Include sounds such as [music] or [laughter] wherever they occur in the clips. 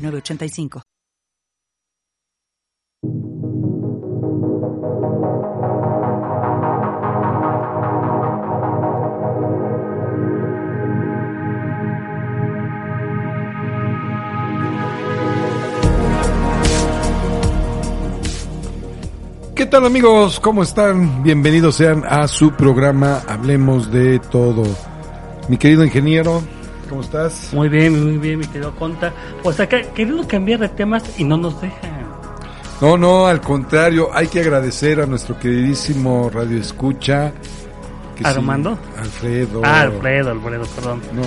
985. ¿Qué tal amigos? ¿Cómo están? Bienvenidos sean a su programa Hablemos de todo. Mi querido ingeniero, ¿Cómo estás? Muy bien, muy bien, mi querido Conta. Pues acá queriendo cambiar de temas y no nos deja. No, no, al contrario, hay que agradecer a nuestro queridísimo Radio Escucha. ¿Armando? Alfredo. Ah, Alfredo, Alfredo, perdón. No.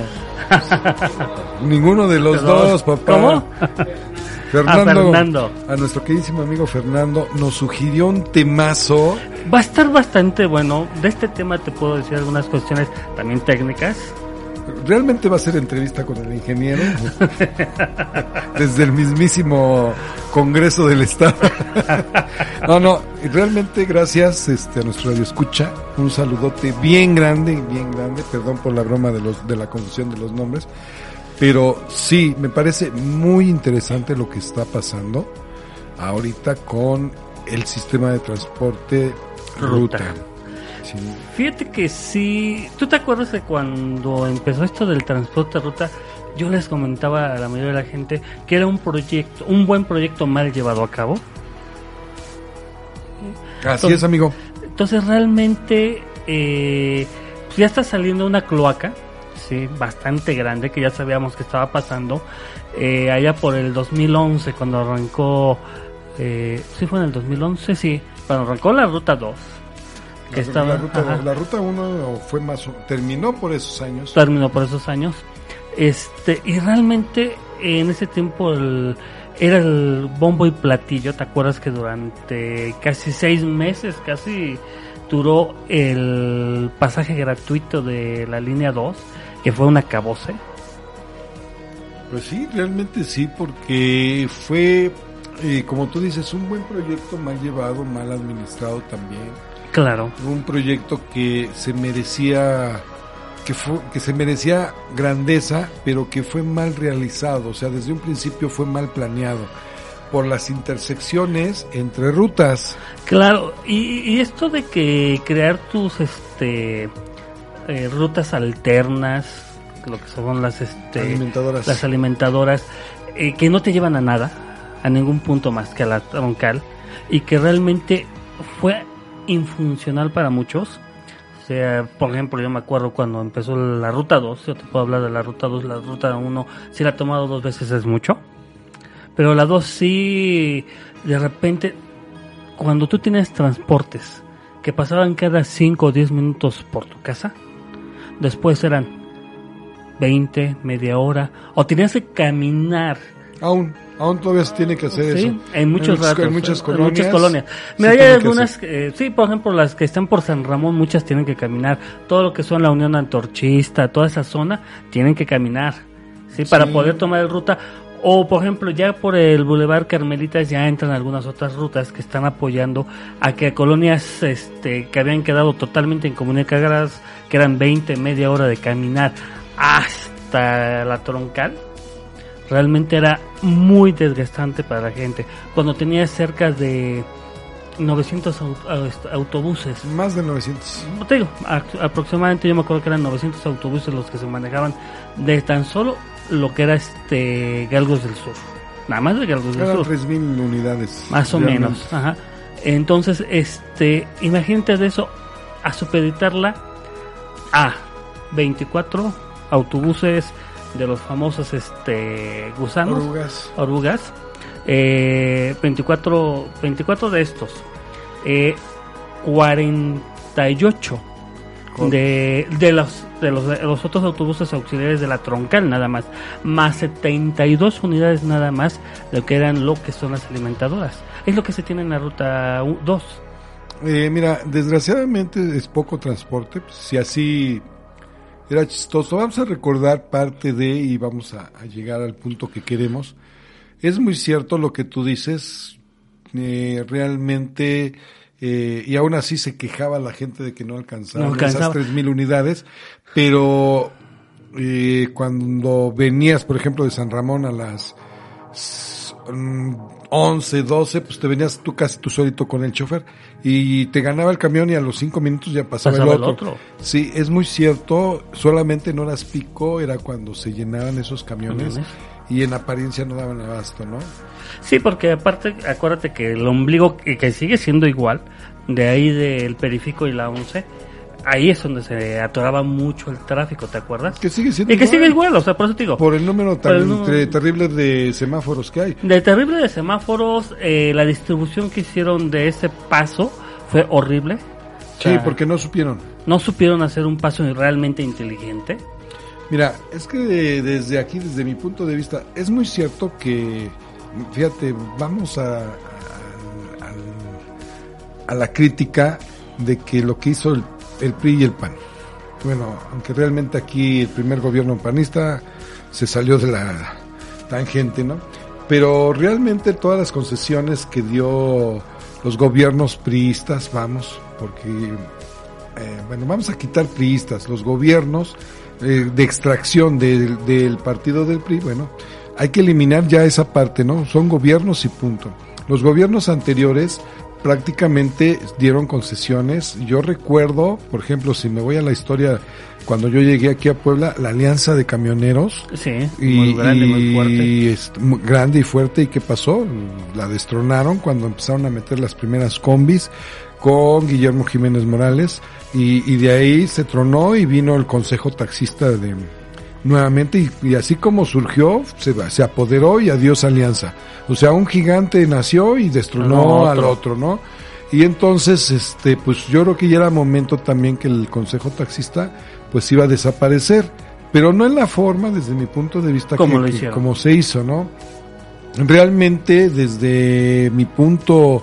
[laughs] Ninguno de los dos, papá. ¿Cómo? [laughs] Fernando, a Fernando. A nuestro queridísimo amigo Fernando nos sugirió un temazo. Va a estar bastante bueno. De este tema te puedo decir algunas cuestiones también técnicas realmente va a ser entrevista con el ingeniero desde el mismísimo Congreso del Estado. no, no, realmente gracias este, a nuestro radio escucha. Un saludote bien grande, bien grande. Perdón por la broma de, los, de la confusión de los nombres. Pero sí, me parece muy interesante lo que está pasando ahorita con el sistema de transporte ruta. Fíjate que sí. ¿Tú te acuerdas de cuando empezó esto del transporte ruta? Yo les comentaba a la mayoría de la gente que era un proyecto, un buen proyecto mal llevado a cabo. Así es, amigo. Entonces realmente eh, pues ya está saliendo una cloaca, sí, bastante grande que ya sabíamos que estaba pasando eh, allá por el 2011 cuando arrancó, eh, sí fue en el 2011, sí, cuando arrancó la ruta 2 la, ruta, 1 fue más terminó por esos años. Terminó por esos años. Este, y realmente en ese tiempo era el bombo y platillo, ¿te acuerdas que durante casi seis meses, casi duró el pasaje gratuito de la línea 2, que fue una cabose? Pues sí, realmente sí, porque fue, eh, como tú dices, un buen proyecto mal llevado, mal administrado también Claro. Un proyecto que se merecía que, fue, que se merecía grandeza, pero que fue mal realizado, o sea, desde un principio fue mal planeado por las intersecciones entre rutas. Claro, y, esto de que crear tus este eh, rutas alternas, lo que son las este alimentadoras, las alimentadoras eh, que no te llevan a nada, a ningún punto más que a la troncal y que realmente fue infuncional para muchos. O sea, por ejemplo, yo me acuerdo cuando empezó la ruta 2, yo te puedo hablar de la ruta 2, la ruta 1, si la he tomado dos veces es mucho. Pero la 2 sí, de repente, cuando tú tienes transportes que pasaban cada 5 o 10 minutos por tu casa, después eran 20, media hora, o tenías que caminar. Aún. Aún todavía se tiene que hacer eso. En, muchos en, muchas colonias. muchas colonias. hay algunas, eh, sí, por ejemplo, las que están por San Ramón, muchas tienen que caminar. Todo lo que son la Unión Antorchista, toda esa zona, tienen que caminar. Sí, para poder tomar ruta. O, por ejemplo, ya por el Boulevard Carmelitas ya entran algunas otras rutas que están apoyando a que colonias este, que habían quedado totalmente incomunicadas, que eran 20, media hora de caminar hasta la troncal, realmente era muy desgastante para la gente. Cuando tenía cerca de 900 autobuses. Más de 900. Te digo, aproximadamente yo me acuerdo que eran 900 autobuses los que se manejaban de tan solo lo que era este Galgos del Sur. Nada más de Galgos del Sur. 3000 unidades. Más o menos, ajá. Entonces, este, imagínate de eso a supeditarla a 24 autobuses de los famosos este gusanos. Orugas, orugas. Eh, 24 24 de estos. Eh, 48 de, de los de los, los otros autobuses auxiliares de la troncal nada más, más 72 unidades nada más de lo que eran lo que son las alimentadoras. Es lo que se tiene en la ruta 2. Eh, mira, desgraciadamente es poco transporte, si así era chistoso. Vamos a recordar parte de y vamos a, a llegar al punto que queremos. Es muy cierto lo que tú dices, eh, realmente, eh, y aún así se quejaba la gente de que no alcanzaban No alcanzaba. esas 3.000 unidades, pero eh, cuando venías, por ejemplo, de San Ramón a las mm, 11, 12, pues te venías tú casi tú solito con el chofer y te ganaba el camión y a los 5 minutos ya pasaba, Pasaba el, el otro. otro. Sí, es muy cierto, solamente en horas pico era cuando se llenaban esos camiones, Camiones. y en apariencia no daban abasto, ¿no? Sí, porque aparte, acuérdate que el ombligo, que sigue siendo igual, de ahí del periférico y la 11, ahí es donde se atoraba mucho el tráfico, ¿te acuerdas? Que sigue siendo Y que sigue igual, o sea, por eso te digo. Por el número tan el número- terrible de semáforos que hay. De terrible de semáforos, eh, la distribución que hicieron de ese paso fue horrible. O Sí, sea, porque no supieron. no supieron hacer un paso realmente inteligente. Mira, es que de- desde aquí, desde mi punto de vista, es muy cierto que, fíjate, vamos a, a, a la crítica de que lo que hizo el, el PRI y el PAN. Bueno, aunque realmente aquí el primer gobierno panista se salió de la tangente, ¿no? Pero realmente todas las concesiones que dio los gobiernos priistas, vamos, porque eh, bueno, vamos a quitar priistas, los gobiernos eh, de extracción del, del partido del PRI, bueno, hay que eliminar ya esa parte, ¿no? Son gobiernos y punto. Los gobiernos anteriores prácticamente dieron concesiones. Yo recuerdo, por ejemplo, si me voy a la historia, cuando yo llegué aquí a Puebla, la alianza de camioneros, Sí, y, muy grande, muy y fuerte. es muy grande y fuerte. ¿Y qué pasó? La destronaron cuando empezaron a meter las primeras combis con Guillermo Jiménez Morales y, y de ahí se tronó y vino el Consejo Taxista de nuevamente y, y así como surgió se, se apoderó y adiós alianza. O sea, un gigante nació y destronó al otro. ¿no? Y entonces, este, pues yo creo que ya era momento también que el Consejo Taxista pues iba a desaparecer, pero no en la forma, desde mi punto de vista, Como que- que- como se hizo, ¿no? Realmente, desde mi punto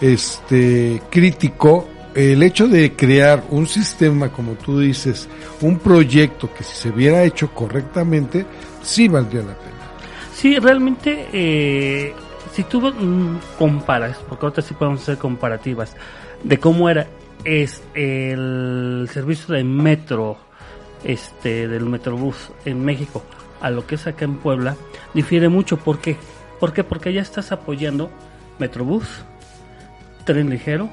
este crítico, el hecho de crear un sistema, como tú dices, un proyecto que si se hubiera hecho correctamente, sí valdría la pena. Sí, realmente, eh, si tú mm, comparas, porque ahorita sí podemos hacer comparativas, de cómo era el servicio de metro, este, del Metrobús en México, a lo que es acá en Puebla, difiere mucho. ¿Por qué? ¿Por qué? Porque ya estás apoyando Metrobús, tren ligero,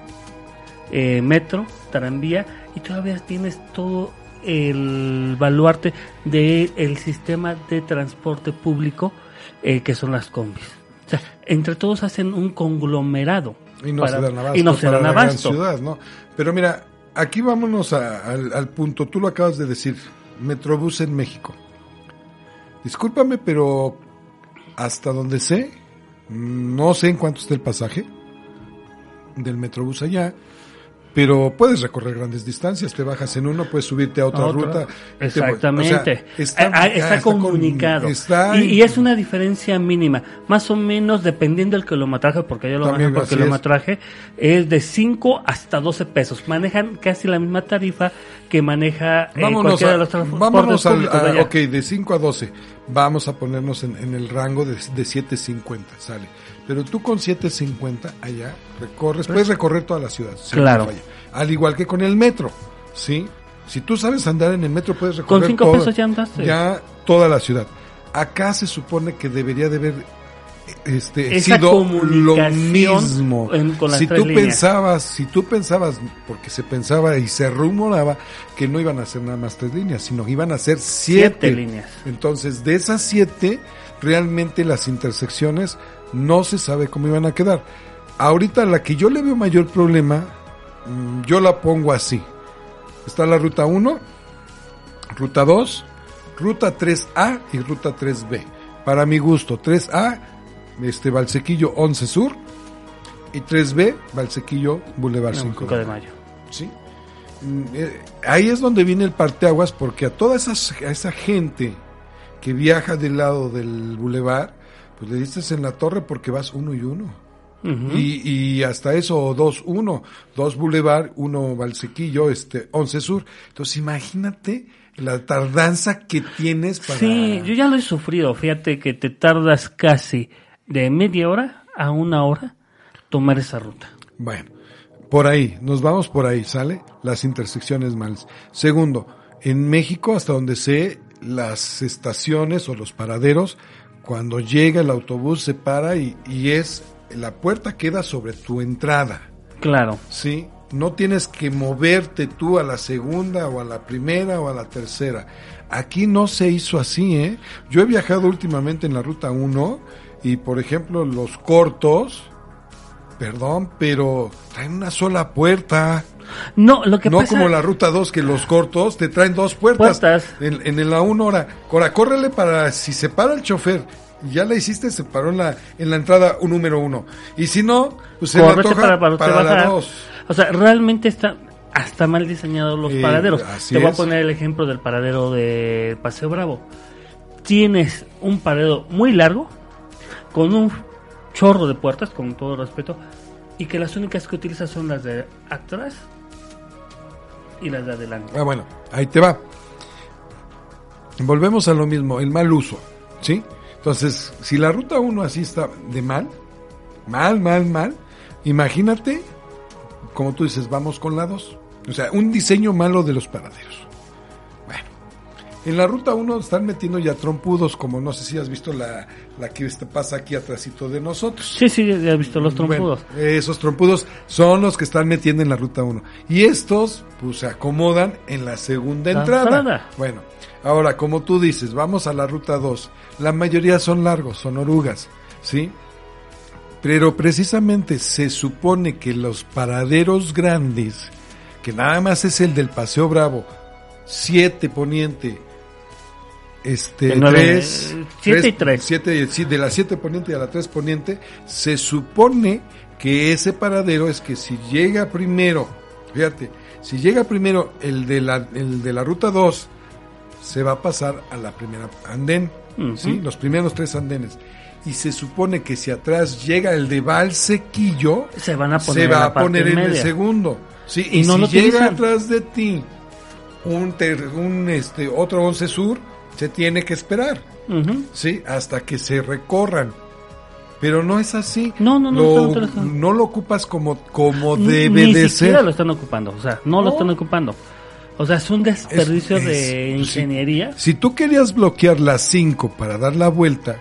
eh, metro, tranvía, y todavía tienes todo el baluarte del sistema de transporte público eh, que son las combis. O sea, entre todos hacen un conglomerado. Y no para- se dan abasto. y no se dan abasto. ciudad, ¿no? Pero mira, aquí vámonos a- al, al punto. Tú lo acabas de decir, Metrobús en México. Discúlpame, pero hasta donde sé, no sé en cuánto está el pasaje del Metrobús allá, pero puedes recorrer grandes distancias, te bajas en uno, puedes subirte a otra, ruta. te- Exactamente. o sea, está, Ah, ah, está ah, comunicado. está y, y es una diferencia mínima. Más o menos, dependiendo del kilometraje, porque yo lo manejo por así es. kilometraje, es. de 5 hasta 12 pesos. Manejan casi la misma tarifa que maneja eh, Vámonos, a- de los transportes vámonos al, a- allá. ok, de 5 a 12. Vamos a ponernos en, en el rango de, de 7.50, sale. Pero tú con 7.50 allá recorres, puedes recorrer toda la ciudad. Pues Claro. Al igual que con el metro, ¿sí? Si tú sabes andar en el metro, puedes recorrer Con cinco toda- pesos ya andaste. ya toda la ciudad. Acá se supone que debería de haber este, Esa sido lo mismo. en- con las si tú líneas. pensabas, si tú pensabas, porque se pensaba y se rumoraba que no iban a hacer nada más tres líneas, sino que iban a ser siete, Siete líneas. Entonces, de esas siete, realmente las intersecciones no se sabe cómo iban a quedar. Ahorita la que yo le veo mayor problema, mm, yo la pongo así. Está la ruta 1, ruta 2, ruta 3A y ruta 3B. Para mi gusto, 3A, este Valsequillo 11 Sur y 3B, Valsequillo Boulevard No, 5 5 de mayo. ¿sí? mm, eh, ahí es donde viene el parteaguas porque a toda esa, a esa gente que viaja del lado del bulevar, pues le diste en la torre porque vas uno y uno. Y, y, hasta eso, dos, uno, dos Boulevard, uno Valsequillo, este, once Sur. Entonces imagínate la tardanza que tienes para... Sí, yo ya lo he sufrido, fíjate que te tardas casi de media hora a una hora tomar esa ruta. Bueno, por ahí, nos vamos por ahí, ¿sale? Las intersecciones malas. Segundo, en México, hasta donde sé, las estaciones o los paraderos, cuando llega el autobús se para y, y es, la puerta queda sobre tu entrada. Claro. Sí, no tienes que moverte tú a la segunda o a la primera o a la tercera. Aquí no se hizo así, ¿eh? Yo he viajado últimamente en la ruta 1 y, por ejemplo, los cortos, perdón, pero traen una sola puerta. No, lo que no pasa... como la ruta 2 que los cortos te traen dos puertas. Puertas. En, en la 1 hora. Ahora, córrele para si se para el chofer ya la hiciste, se paró en la, en la entrada un número uno. Y si no, pues se la para, para, para la dos. O sea, realmente está hasta mal diseñados los Eh, paraderos. Te voy a poner el ejemplo del paradero de Paseo Bravo. Tienes un paradero muy largo, con un chorro de puertas, con todo respeto, y que las únicas que utilizas son las de atrás y las de adelante. Ah, bueno, ahí te va. Volvemos a lo mismo, el mal uso, ¿sí? Entonces, si la ruta 1 así está de mal, mal, mal, mal, imagínate, como tú dices, vamos con la 2. O sea, un diseño malo de los paraderos. En la ruta 1 están metiendo ya trompudos, como no sé si has visto la, la que este pasa aquí atrásito de nosotros. Sí, sí, ya has visto los trompudos. Bueno, esos trompudos son los que están metiendo en la ruta 1. Y estos, pues se acomodan en la segunda La entrada. entrada. Bueno, ahora, como tú dices, vamos a la ruta 2. La mayoría son largos, son orugas, ¿sí? Pero precisamente se supone que los paraderos grandes, que nada más es el del Paseo Bravo, 7 poniente, este, De nueve, 3, eh, siete y tres. Siete, sí, de la 7 poniente a la 3 poniente, se supone que ese paradero es que si llega primero, fíjate, si llega primero el de la, el de la ruta 2, se va a pasar a la primera andén. ¿sí? Los primeros tres andenes. Y se supone que si atrás llega el de Valsequillo, Se van a poner se va a poner en el segundo. Sí, Y y, no si llega utilizan. atrás de ti un, ter- un este otro 11 sur, se tiene que esperar, Ujú. sí, hasta que se recorran. Pero no es así. No, no, no, Lo- no, no, no. lo ocupas como como Ni- debe Ni de siquiera ser. lo están ocupando, o sea, no, lo No. están ocupando. O sea, es un desperdicio Es- de es- sí. ingeniería. Si tú querías bloquear las 5 para dar la vuelta,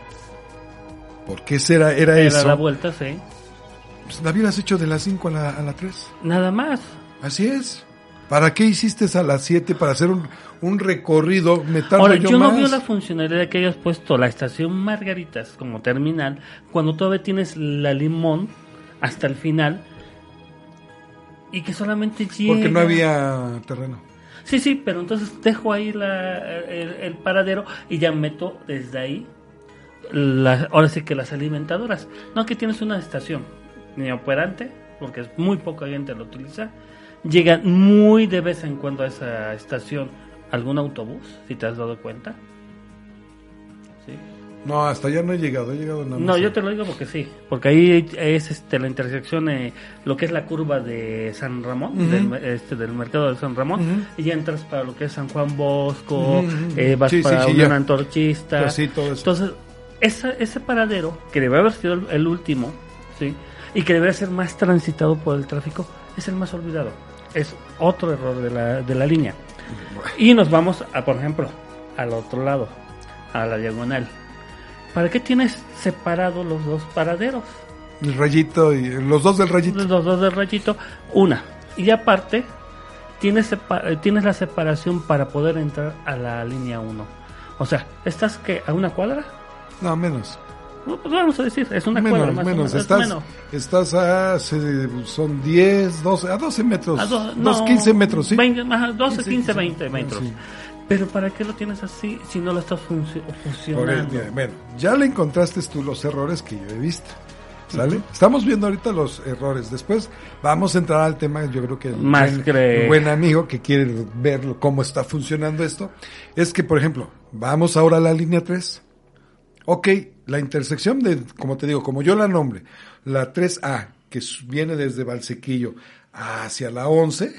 ¿por qué será, era, Era eso? la vuelta, sí. Pues la hubieras hecho de las 5 a la, a la 3. Nada más. Así es. ¿Para qué hiciste a las 7 para hacer un, un recorrido? Me Ahora, yo, yo, no más. veo la funcionalidad que hayas puesto la estación Margaritas como terminal cuando todavía tienes la limón hasta el final y que solamente llega. Porque no había terreno. Sí, sí, pero entonces dejo ahí la, el, el paradero y ya meto desde ahí, la- ahora sí que las alimentadoras. No, que tienes una estación ni operante, porque es muy poca gente lo utiliza. Llega muy de vez en cuando a esa estación algún autobús, si te has dado cuenta. Sí. No, hasta allá no he llegado. He llegado nada más. No, yo te lo digo porque sí, porque ahí es este la intersección, eh, lo que es la curva de San Ramón, Ujú. del, me- este, del mercado de San Ramón, y ya entras para lo que es San Juan Bosco, eh, vas Sí, para sí, ya. Antorchista. Pues sí, todo eso. Entonces, esa, ese paradero, que debe haber sido el, el último, ¿sí? y que debería ser más transitado por el tráfico, es el más olvidado. Es otro error de la, de la línea. Y nos vamos, a, por ejemplo, al otro lado, a la diagonal. ¿Para qué tienes separados los dos paraderos? El rayito y los dos del rayito. Los dos del rayito, una. Y aparte, tienes, eh, tienes la separación para poder entrar a la línea 1. O sea, ¿estás que a una cuadra? No, menos. No, pues vamos a decir, es una menos, cuadra más o menos. menos, es Estás, menos. estás a. son 10, 12, a 12 metros. A do- dos, no, 15 metros, ¿sí? 20, ajá, 12, 15, 15, 15, 20 metros. sí. Pero ¿para qué lo tienes así si no lo estás funci- Por el- bueno, ya le encontraste tú los errores que yo he visto. ¿Sale? Estamos viendo ahorita los errores. Después vamos a entrar al tema, yo creo que el, Más buen, cre- el buen amigo que quiere ver cómo está funcionando esto, es que, por ejemplo, vamos ahora a la línea 3. Ok, la intersección de, como te digo, como yo la nombre, la 3A, que viene desde Valsequillo hacia la 11,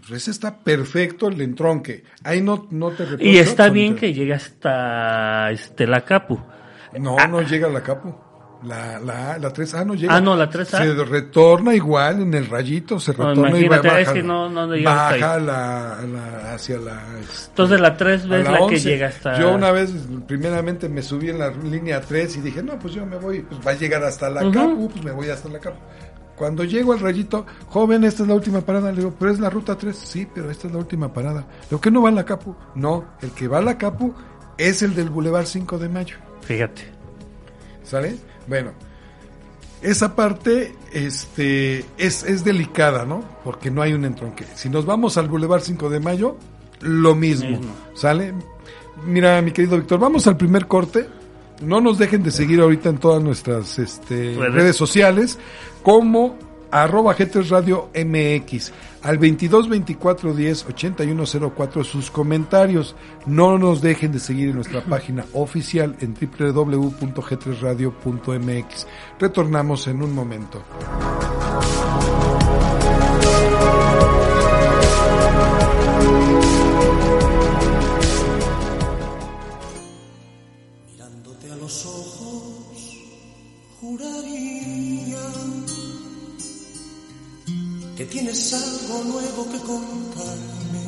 pues ese está perfecto el entronque. Ahí no, no te reprocho, Y está bien que llegue hasta este, la Capu. No, no llega la capo. La, la, la 3A no llega. Ah, no, la 3A. Se retorna igual en el rayito, se No, retorna y baja, es que no- baja la, la- hacia la... este, Entonces la 3 a ves la, que 11. llega hasta... Yo una vez, primeramente me subí en la línea 3 y dije, no, pues yo me voy, pues va a llegar hasta la. Capu, pues me voy hasta la Capu. Cuando llego al rayito, joven, esta es la última parada. Le digo, pero es la ruta 3. Sí, pero esta es la última parada. Digo, ¿qué no va a la Capu? No, el que va a la Capu es el del Boulevard 5 de Mayo. Fíjate. ¿Sale? Bueno, esa parte este, es, es delicada, ¿no? Porque no hay un entronque. Si nos vamos al Boulevard 5 de Mayo, lo mismo, Mismo. ¿sale? Mira, mi querido Víctor, vamos al primer corte. No nos dejen de seguir ahorita en todas nuestras este, Redes. redes sociales como arroba G3 Radio MX al 22 24 10 81 04 sus comentarios. No nos dejen de seguir en nuestra [laughs] página oficial en www.g3radio.mx retornamos en un momento tienes algo nuevo que contarme.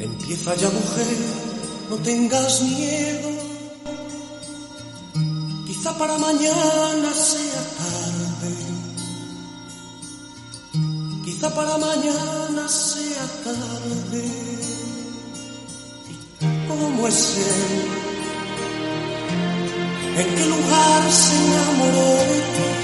Empieza ya, mujer, no tengas miedo. Quizá para mañana sea tarde. Quizá para mañana sea tarde. ¿Cómo es él? ¿En qué lugar se enamoró de ti?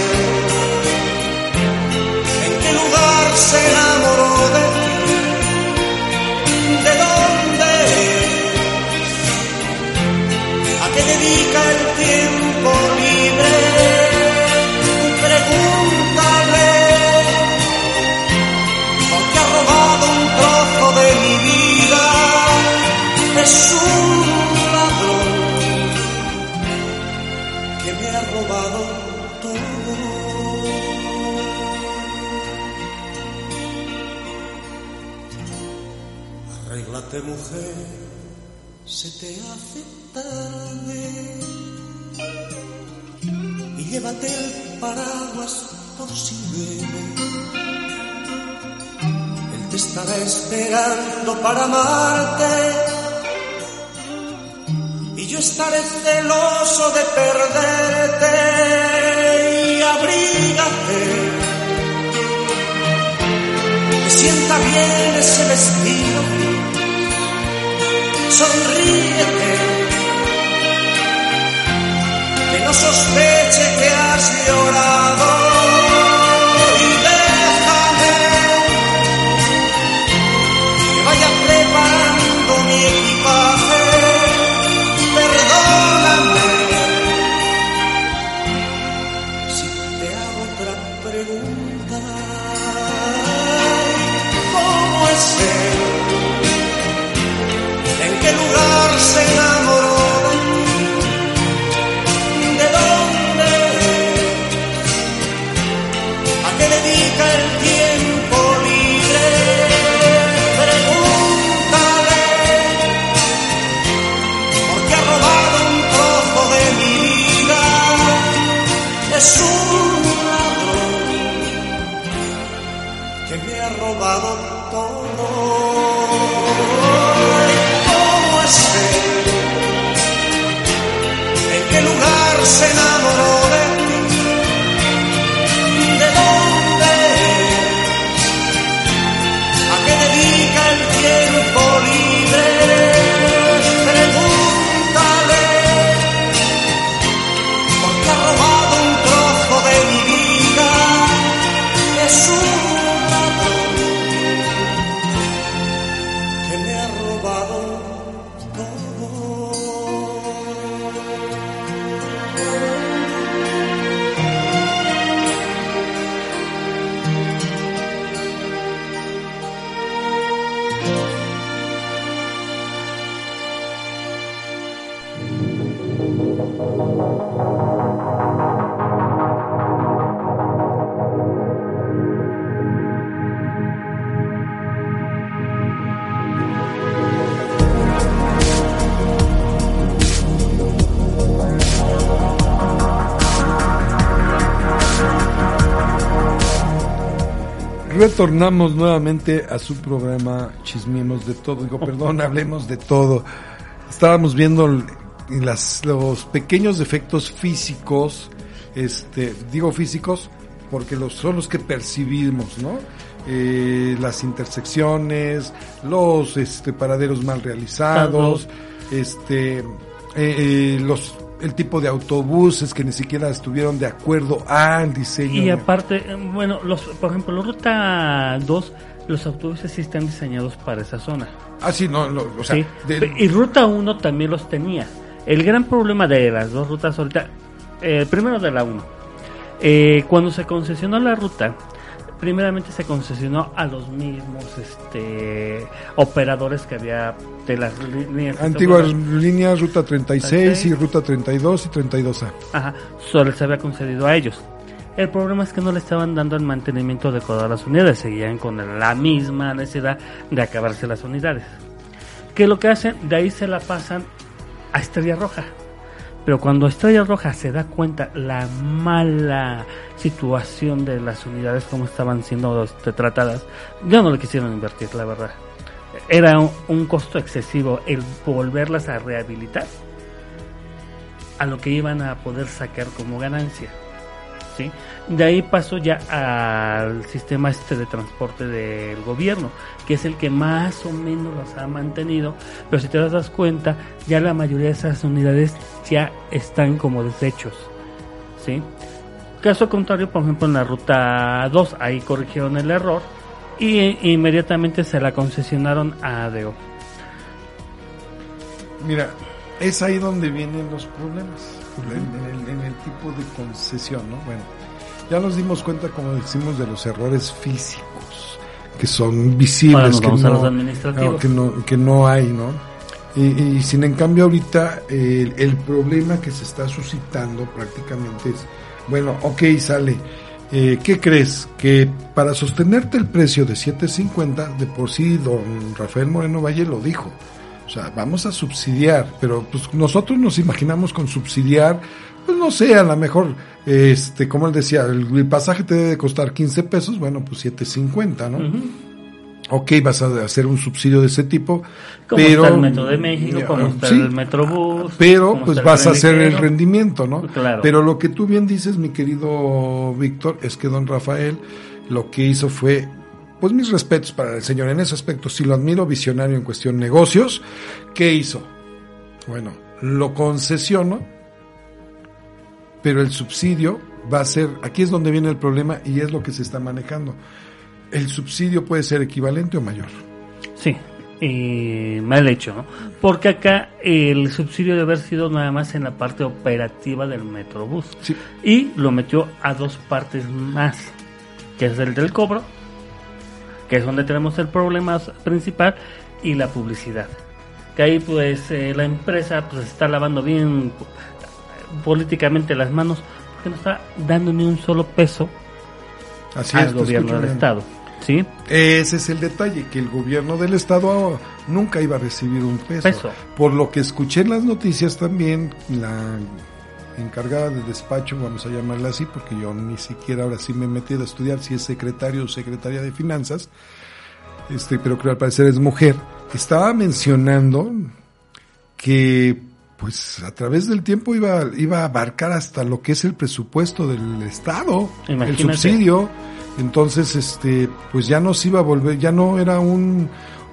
Se enamoró de ti? ¿De dónde? ¿A qué dedica el tiempo y llévate el paraguas por si llueve. Él te estará esperando para amarte y yo estaré celoso de perderte y abrígate. Que sienta bien ese vestido, sonríete, sospeche que has llorado retornamos nuevamente a su programa Chismemos de todo. Digo, perdón, [laughs] hablemos de todo. Estábamos viendo las, los pequeños defectos físicos, este, digo físicos, porque los, son los que percibimos, ¿no? Eh, las intersecciones, los este, paraderos mal realizados, este, eh, eh, los el tipo de autobuses que ni siquiera estuvieron de acuerdo al diseño. Y aparte, bueno, los, por ejemplo, la ruta 2, los autobuses sí están diseñados para esa zona. Ah, sí, no, o sea, y ruta 1 también los tenía. El gran problema de las dos rutas ahorita, eh, primero de la 1, eh, cuando se concesionó la ruta, primeramente se concesionó a los mismos este operadores que había de las líneas antiguas líneas ruta 36 y ruta 32 y 32A. Ajá, solo se había concedido a ellos. El problema es que no le estaban dando el mantenimiento adecuado a las unidades, seguían con la misma necesidad de acabarse las unidades. Que lo que hacen, de ahí se la pasan a Estrella Roja. Pero cuando Estrella Roja se da cuenta la mala situación de las unidades, como estaban siendo tratadas, ya no le quisieron invertir, la verdad. Era un, costo excesivo el volverlas a rehabilitar a lo que iban a poder sacar como ganancia. De ahí pasó ya al sistema este de transporte del gobierno, que es el que más o menos los ha mantenido, pero si te das cuenta, ya la mayoría de esas unidades ya están como desechos. ¿sí? Caso contrario, por ejemplo, en la ruta 2, ahí corrigieron el error y inmediatamente se la concesionaron a ADO. Mira, es ahí donde vienen los problemas, en, el, tipo de concesión, ¿no? Bueno, ya nos dimos cuenta, como decimos, de los errores físicos, que son visibles, que, no, que, no, que no hay, ¿no? Y, sin en cambio ahorita el, el, problema que se está suscitando prácticamente es, bueno, ok, sale, eh, ¿qué crees? Que para sostenerte el precio de 7.50, de por sí don Rafael Moreno Valle lo dijo, o sea, vamos a subsidiar, pero pues nosotros nos imaginamos con subsidiar, pues no sé, a lo mejor, este, como él decía, el, pasaje te debe costar 15 pesos, bueno, pues 7.50, ¿no? ok, vas a hacer un subsidio de ese tipo, como pero está el Metro de México, como está el Metrobús, pero pues vas a hacer el rendimiento, ¿no? Pero lo que tú bien dices, mi querido Víctor, es que don Rafael lo que hizo fue pues mis respetos para el señor en ese aspecto, si lo admiro visionario en cuestión negocios, ¿qué hizo? Bueno, lo concesionó, pero el subsidio va a ser, aquí es donde viene el problema y es lo que se está manejando el subsidio puede ser equivalente o mayor. Sí, mal hecho, ¿no? Porque acá el subsidio debe haber sido nada más en la parte operativa del Metrobús. Sí. Y lo metió a dos partes más, que es el del cobro, que es donde tenemos el problema principal, y la publicidad. Que ahí pues eh, la empresa pues está lavando bien políticamente las manos porque no está dando ni un solo peso al gobierno del Estado. ¿Sí? Ese es el detalle, que el gobierno del estado nunca iba a recibir un peso. Por lo que escuché en las noticias también, la encargada de despacho, vamos a llamarla así, porque yo ni siquiera ahora sí me he metido a estudiar si es secretario o secretaria de finanzas, este, pero creo al parecer es mujer, estaba mencionando que pues a través del tiempo iba, iba a abarcar hasta lo que es el presupuesto del Estado, el subsidio. Entonces, este, pues ya no se iba a volver, ya no era un,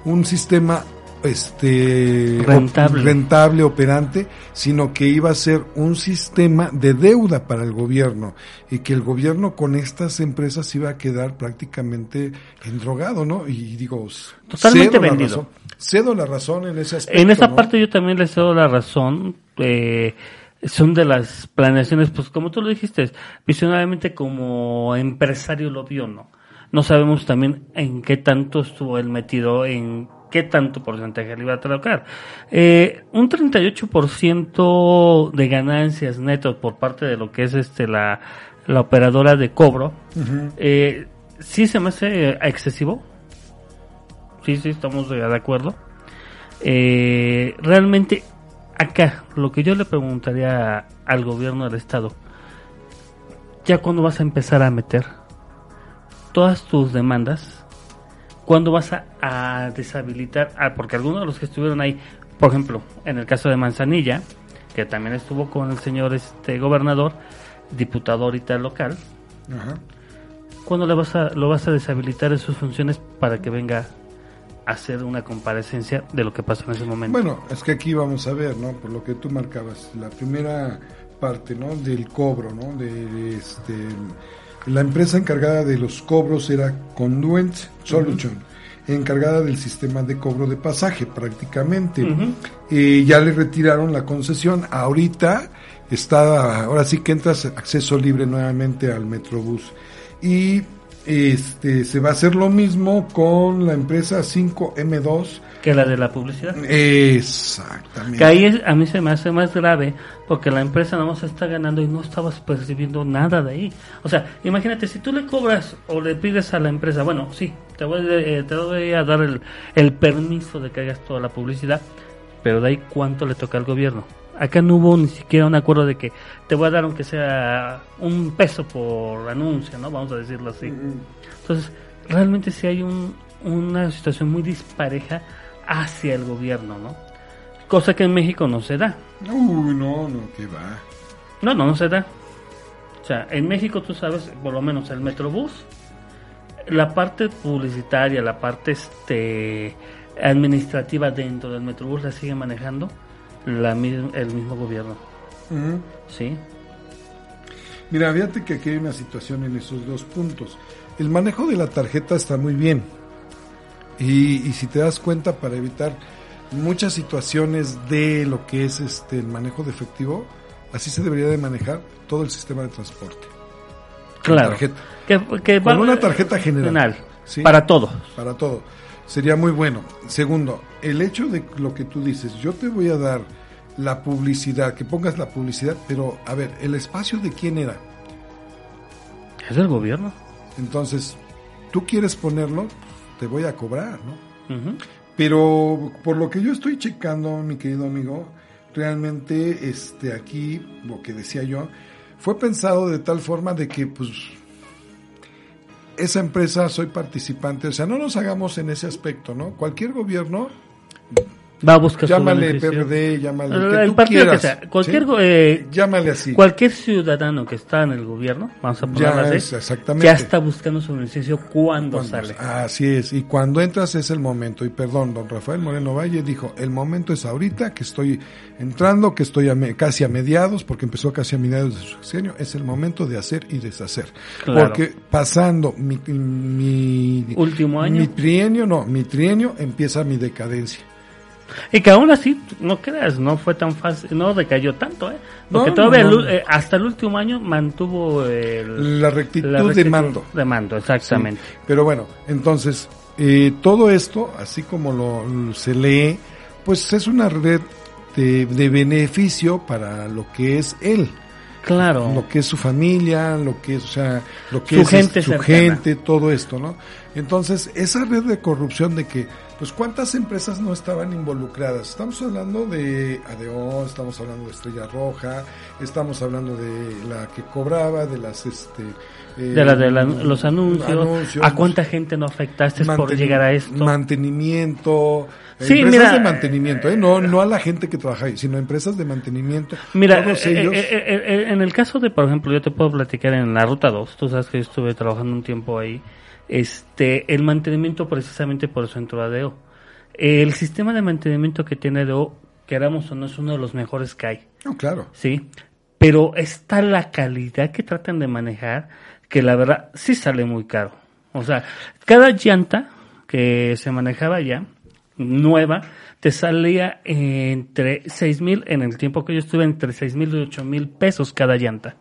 un sistema este rentable. rentable operante, sino que iba a ser un sistema de deuda para el gobierno y que el gobierno con estas empresas iba a quedar prácticamente endrogado, ¿no? Y digo, totalmente vendido. La razón, cedo la razón en ese aspecto. En esa parte yo también le cedo la razón. Eh, son de las planeaciones, pues como tú lo dijiste, visionariamente como empresario lo vio, ¿no? No sabemos también en qué tanto estuvo él metido, en qué tanto porcentaje le iba a tocar. Eh, un 38% de ganancias netos por parte de lo que es este la, la operadora de cobro, eh, sí se me hace excesivo. Sí, sí, estamos de acuerdo. Eh, realmente acá, lo que yo le preguntaría al gobierno del estado, ¿ya cuándo vas a empezar a meter? todas tus demandas, ¿cuándo vas a, a deshabilitar? Ah, porque algunos de los que estuvieron ahí, por ejemplo, en el caso de Manzanilla, que también estuvo con el señor este gobernador, diputado ahorita local, Ajá. ¿cuándo le vas a, lo vas a deshabilitar en sus funciones para que venga a hacer una comparecencia de lo que pasó en ese momento? Bueno, es que aquí vamos a ver, ¿no? Por lo que tú marcabas, la primera parte, ¿no? Del cobro, ¿no? De, este, la empresa encargada de los cobros era Conduent Solution, encargada del sistema de cobro de pasaje, prácticamente. Eh, ya le retiraron la concesión. Ahorita está, ahora sí que entras acceso libre nuevamente al Metrobús. Y este se va a hacer lo mismo con la empresa 5M2. Que la de la publicidad. Exactamente. Que ahí es- a mí se me hace más grave porque la empresa nada más está ganando y no estabas percibiendo nada de ahí. O sea, imagínate, si tú le cobras o le pides a la empresa, bueno, sí, te voy, eh, te voy a dar el, el permiso de que hagas toda la publicidad, pero de ahí cuánto le toca al gobierno. Acá no hubo ni siquiera un acuerdo de que te voy a dar aunque sea un peso por anuncio, ¿no? Vamos a decirlo así. Entonces, realmente sí hay un- una situación muy dispareja hacia el gobierno, ¿no? Cosa que en México no se da. Uy, no, no, que va. No, no, no se da. O sea, en México tú sabes, por lo menos el Metrobús, la parte publicitaria, la parte este administrativa dentro del Metrobús la sigue manejando la, el mismo gobierno. ¿sí? Mira, fíjate que aquí hay una situación en esos dos puntos. El manejo de la tarjeta está muy bien. Y, y si te das cuenta, para evitar muchas situaciones de lo que es este el manejo de efectivo, así se debería de manejar todo el sistema de transporte. Claro. tarjeta. Que, que Con una tarjeta general. ¿sí? Para todo. para todo. Sería muy bueno. Segundo, el hecho de lo que tú dices, yo te voy a dar la publicidad, que pongas la publicidad, pero a ver, ¿el espacio de quién era? Es el gobierno. Entonces, tú quieres ponerlo, te voy a cobrar, ¿no? Pero por lo que yo estoy checando, mi querido amigo, realmente este aquí, lo que decía yo, fue pensado de tal forma de que pues esa empresa soy participante, o sea, no nos hagamos en ese aspecto, ¿no? Cualquier gobierno, Va a buscar su llámale beneficio. PRD, llámale El, el partido quieras, que sea. Cualquier, ¿sí? eh, llámale así. cualquier ciudadano que está en el gobierno, vamos a ponerlo así, es, exactamente. ya está buscando su beneficio cuando, Cuando- sale. Así es, y cuando entras es el momento. Y perdón, don Rafael Moreno Valle dijo, el momento es ahorita, que estoy entrando, que estoy a me- casi a mediados, porque empezó casi a mediados de su sexenio, es el momento de hacer y deshacer. Claro. Porque pasando mi, mi, Último año. mi trienio, no, mi trienio empieza mi decadencia. Y que aún así, no creas, no fue tan fácil, no decayó tanto, ¿eh? Porque No, todavía no, no. eh, hasta el último año mantuvo el, La rectitud, la de mando. De mando, exactamente. Sí, Pero bueno, entonces, eh, todo esto, así como lo, se lee, pues es una red de, de beneficio para lo que es él, Claro. lo que es su familia, lo que es, o sea, lo que Su es gente su cercana. gente, todo esto, ¿no? Entonces, esa red de corrupción de que, pues, ¿cuántas empresas no estaban involucradas? Estamos hablando de ADO, estamos hablando de Estrella Roja, estamos hablando de la que cobraba, de las, este... eh, de la, de la- los anuncios, anuncios, a cuánta gente no afectaste por llegar a esto. Mantenimiento. Sí, empresas mira, de mantenimiento, ¿eh? no, no a la gente que trabaja ahí, sino empresas de mantenimiento. Mira, todos eh, ellos. eh, eh, eh, en el caso de, por ejemplo, yo te puedo platicar en la ruta 2, tú sabes que yo estuve trabajando un tiempo ahí, este, el mantenimiento precisamente por eso entró ADO. El sistema de mantenimiento que tiene ADO, queramos o no, es uno de los mejores que hay, No, claro. ¿sí? Pero está la calidad que tratan de manejar, que la verdad sí sale muy caro. O sea, cada llanta que se manejaba ya, nueva, te salía entre seis mil, en el tiempo que yo estuve, entre seis mil y ocho mil pesos cada llanta.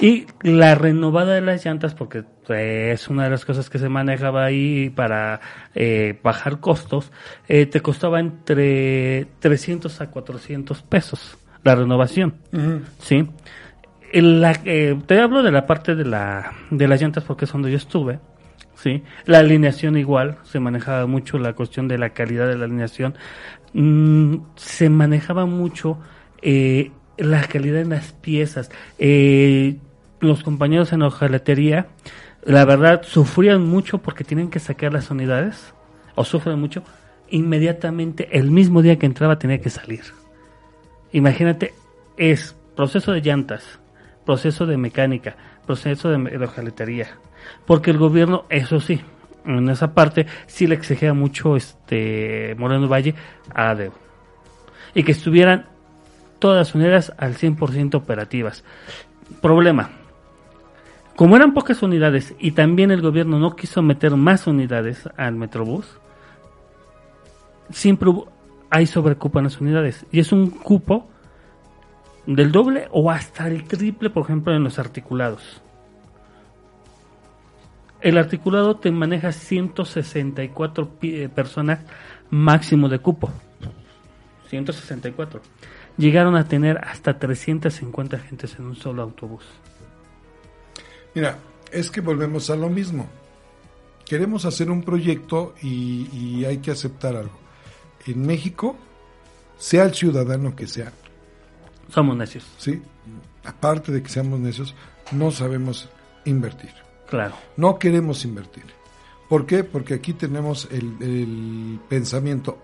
Y la renovada de las llantas, porque es una de las cosas que se manejaba ahí para eh, bajar costos, eh, te costaba entre 300 a 400 pesos la renovación. Ujú. ¿sí? En la, eh, te hablo de la parte de, la, de las llantas porque es donde yo estuve, ¿sí? La alineación igual, se manejaba mucho la cuestión de la calidad de la alineación. Mm, se manejaba mucho eh, la calidad en las piezas. Eh, los compañeros en hojalatería la verdad, sufrían mucho porque tienen que sacar las unidades, o sufren mucho, inmediatamente, el mismo día que entraba tenía que salir. Imagínate, es proceso de llantas, proceso de mecánica, proceso de, de Porque el gobierno, eso sí, en esa parte sí le exigía mucho este Moreno Valle a ADEO. Y que estuvieran todas las unidades al 100% operativas. Problema. Como eran pocas unidades y también el gobierno no quiso meter más unidades al Metrobús, siempre hay sobrecupo en las unidades. Y es un cupo del doble o hasta el triple, por ejemplo, en los articulados. El articulado te maneja 164 eh, personas máximo de cupo. 164. Llegaron a tener hasta 350 gentes en un solo autobús. Mira, es que volvemos a lo mismo. Queremos hacer un proyecto y, y hay que aceptar algo. En México, sea el ciudadano que sea, somos necios. Sí, aparte de que seamos necios, no sabemos invertir. Claro. No queremos invertir. ¿Por qué? Porque aquí tenemos el, pensamiento,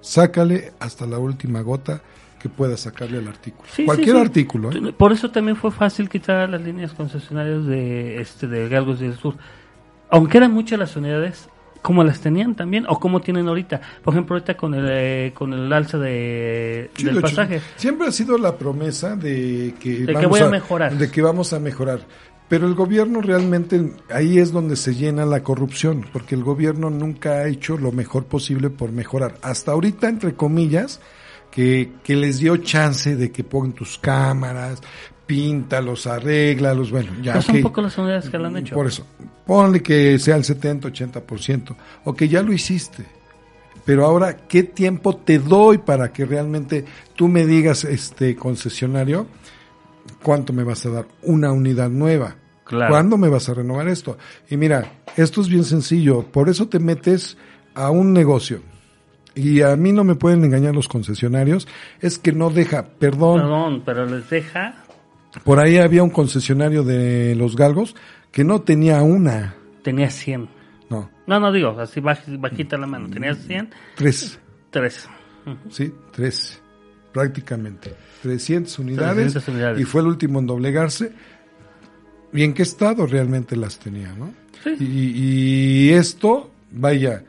sácale hasta la última gota que pueda sacarle al artículo. Cualquier artículo. ¿eh? Por eso también fue fácil quitar las líneas concesionarias de este de Galgos del Sur. Aunque eran muchas las unidades, como las tenían también o como tienen ahorita. Por ejemplo, ahorita con el, eh, con el alza de, del pasaje. Siempre ha sido la promesa de que, vamos a, mejorar. De que vamos a mejorar. Pero el gobierno realmente, ahí es donde se llena la corrupción, porque el gobierno nunca ha hecho lo mejor posible por mejorar. Hasta ahorita, entre comillas, que, que les dio chance de que pongan tus cámaras, píntalos, arréglalos, bueno, ya. Pues son poco las unidades que lo han hecho. Por eso, ponle que sea el 70, 80%, o que ya lo hiciste. Pero ahora, ¿qué tiempo te doy para que realmente tú me digas, este concesionario, cuánto me vas a dar? Una unidad nueva. Claro. ¿Cuándo me vas a renovar esto? Y mira, esto es bien sencillo, por eso te metes a un negocio. Y a mí no me pueden engañar los concesionarios, es que no deja, perdón. Perdón, pero les deja por ahí había un concesionario de los galgos que no tenía una. Tenía 100. No. No, no digo, así bajita la mano. Tenía 100. Tres. Tres. Sí, tres. Prácticamente. 300 unidades, 300 unidades. Y fue el último en doblegarse. ¿Y en qué estado realmente las tenía, no? Sí. y esto, vaya,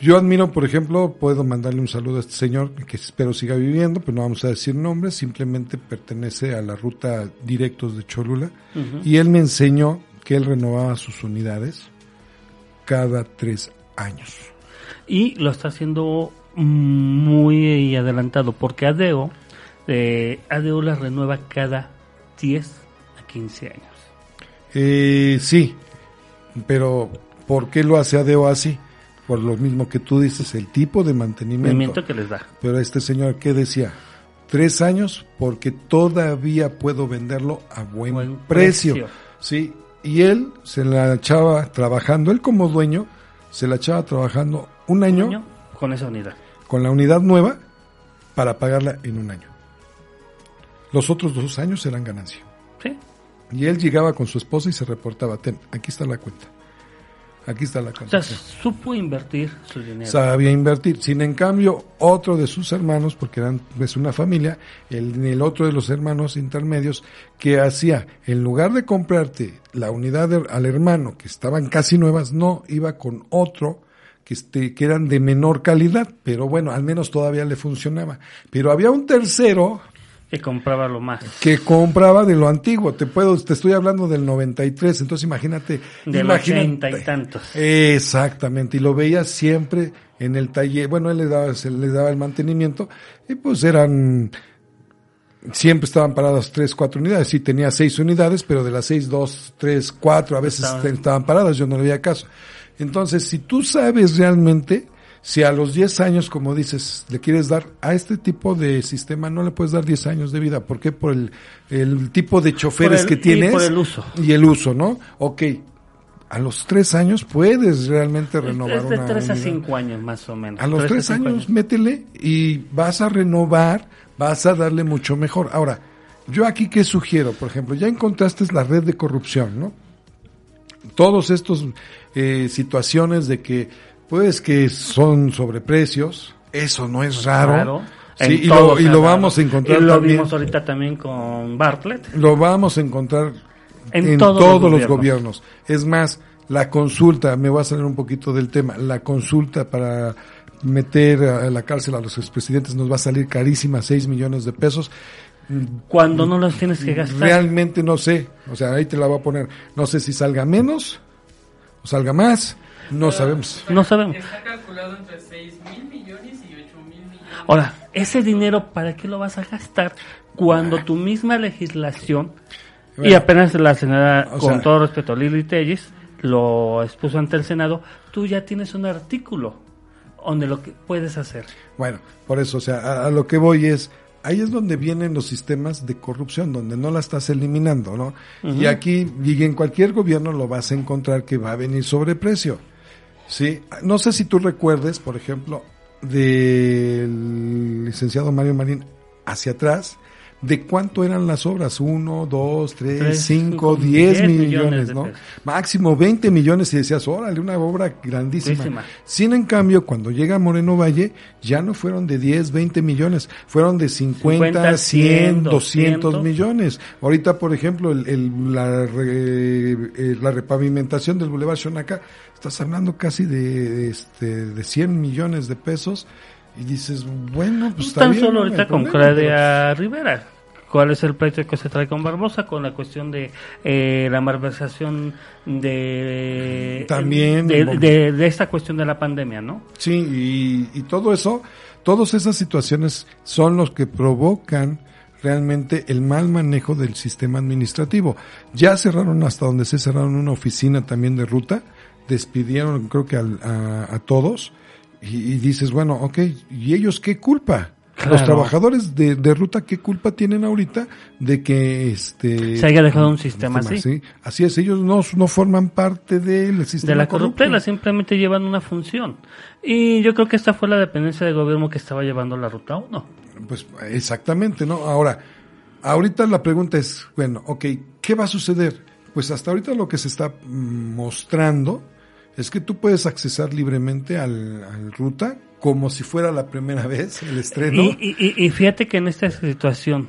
yo admiro, por ejemplo, puedo mandarle un saludo a este señor que espero siga viviendo, pero no vamos a decir nombres, simplemente pertenece a la ruta directos de Cholula y él me enseñó que él renovaba sus unidades cada tres años. Y lo está haciendo muy adelantado porque ADEO, eh, ADEO la renueva cada 10 a 15 años. Eh, sí, pero ¿por qué lo hace ADEO así? Por lo mismo que tú dices, el tipo de mantenimiento. que les da. Pero este señor, ¿qué decía? Tres años porque todavía puedo venderlo a buen, precio. Sí, y él se la echaba trabajando, él como dueño, se la echaba trabajando un año, ¿Un año? con esa unidad. Con la unidad nueva para pagarla en un año. Los otros dos años eran ganancia. Sí. Y él llegaba con su esposa y se reportaba, ten, aquí está la cuenta. Aquí está la cosa. O sea, supo invertir su dinero. Sabía invertir. Sin en cambio, otro de sus hermanos, porque eran pues una familia, el, el otro de los hermanos intermedios, que hacía, en lugar de comprarte la unidad al hermano, que estaban casi nuevas, no, iba con otro que, este, que eran de menor calidad, pero bueno, al menos todavía le funcionaba. Pero había un tercero, que compraba lo más. Que compraba de lo antiguo. Te puedo, te estoy hablando del 93, entonces imagínate. Del ochenta y tantos. Exactamente, y lo veía siempre en el taller. Bueno, él le daba, se le daba el mantenimiento y pues eran, siempre estaban paradas tres, cuatro unidades. Sí, tenía seis unidades, pero de las seis, dos, tres, cuatro, a veces estaban paradas, yo no le veía caso. Entonces, si tú sabes realmente, si a los 10 años, como dices, le quieres dar a este tipo de sistema, no le puedes dar 10 años de vida. ¿Por qué? Por el, el tipo de choferes que tienes. Y por el uso. Y el uso, ¿no? Ok. A los 3 años puedes realmente renovar es de 3 a 5 años más o menos. A los 3 años, métele y vas a renovar, vas a darle mucho mejor. Ahora, yo aquí qué sugiero, por ejemplo, ya encontraste la red de corrupción, ¿no? todos estos eh, situaciones de que pues que son sobreprecios, eso no es raro. Sí, y lo, y lo vamos a encontrar y lo también. vimos ahorita también con Bartlett. Lo vamos a encontrar En en, todos todos, los los gobiernos. Es más, la consulta, me voy a salir un poquito del tema, la consulta para meter a la cárcel a los expresidentes nos va a salir carísima, 6 millones de pesos. Cuando no los tienes que gastar. Realmente no sé, o sea, ahí te la voy a poner, no sé si salga menos o salga más, no sabemos. No sabemos. Está calculado entre 6 mil millones y 8 mil millones. Ahora, ese dinero, ¿para qué lo vas a gastar cuando tu misma legislación, y apenas la o con sea- todo respeto, Lili Tellis, lo expuso ante el Senado, tú ya tienes un artículo donde lo que puedes hacer. Bueno, por eso, o sea, a, a lo que voy es, ahí es donde vienen los sistemas de corrupción, donde no la estás eliminando, ¿no? Y aquí, y en cualquier gobierno lo vas a encontrar que va a venir sobreprecio. Sí, no sé si tú recuerdes, por ejemplo, del licenciado Mario Marín hacia atrás, de cuánto eran las obras, uno, dos, tres, Tres, cinco, cinco, diez diez millones, millones de ¿no? Máximo 20 millones y decías, órale, una obra grandísima. Sin en cambio, cuando llega Moreno Valle, ya no fueron de 10, 20 millones, fueron de 50, 50, 100, 200 200. millones. Ahorita, por ejemplo, el, el- la, re- eh, la repavimentación del Boulevard Xonaca, estás hablando casi de, este, de 100 millones de pesos y dices, bueno, pues está Tan bien, solo no ahorita con Claudia Rivera. ¿Cuál es el pleito que se trae con Barbosa? Con la cuestión de eh, la malversación de, También, de, bueno. de- de esta cuestión de la pandemia, ¿no? Sí, y, y todo eso, todas esas situaciones son los que provocan realmente el mal manejo del sistema administrativo. Ya cerraron hasta donde se cerraron una oficina también de ruta, despidieron creo que al- a, a todos y, y dices, bueno, ok, ¿y ellos qué culpa? Los trabajadores de, de ruta, ¿qué culpa tienen ahorita de que este Se haya dejado un sistema así. sí? Así es, ellos no, no forman parte del sistema de la corruptela, simplemente llevan una función. Y yo creo que esta fue la dependencia del gobierno que estaba llevando la ruta 1. Pues exactamente, ¿no? Ahora, ahorita la pregunta es, bueno, ok, ¿qué va a suceder? Pues hasta ahorita lo que se está mm, mostrando es que tú puedes accesar libremente al, al ruta como si fuera la primera [laughs] vez el estreno. Y, y- y- fíjate que en esta situación,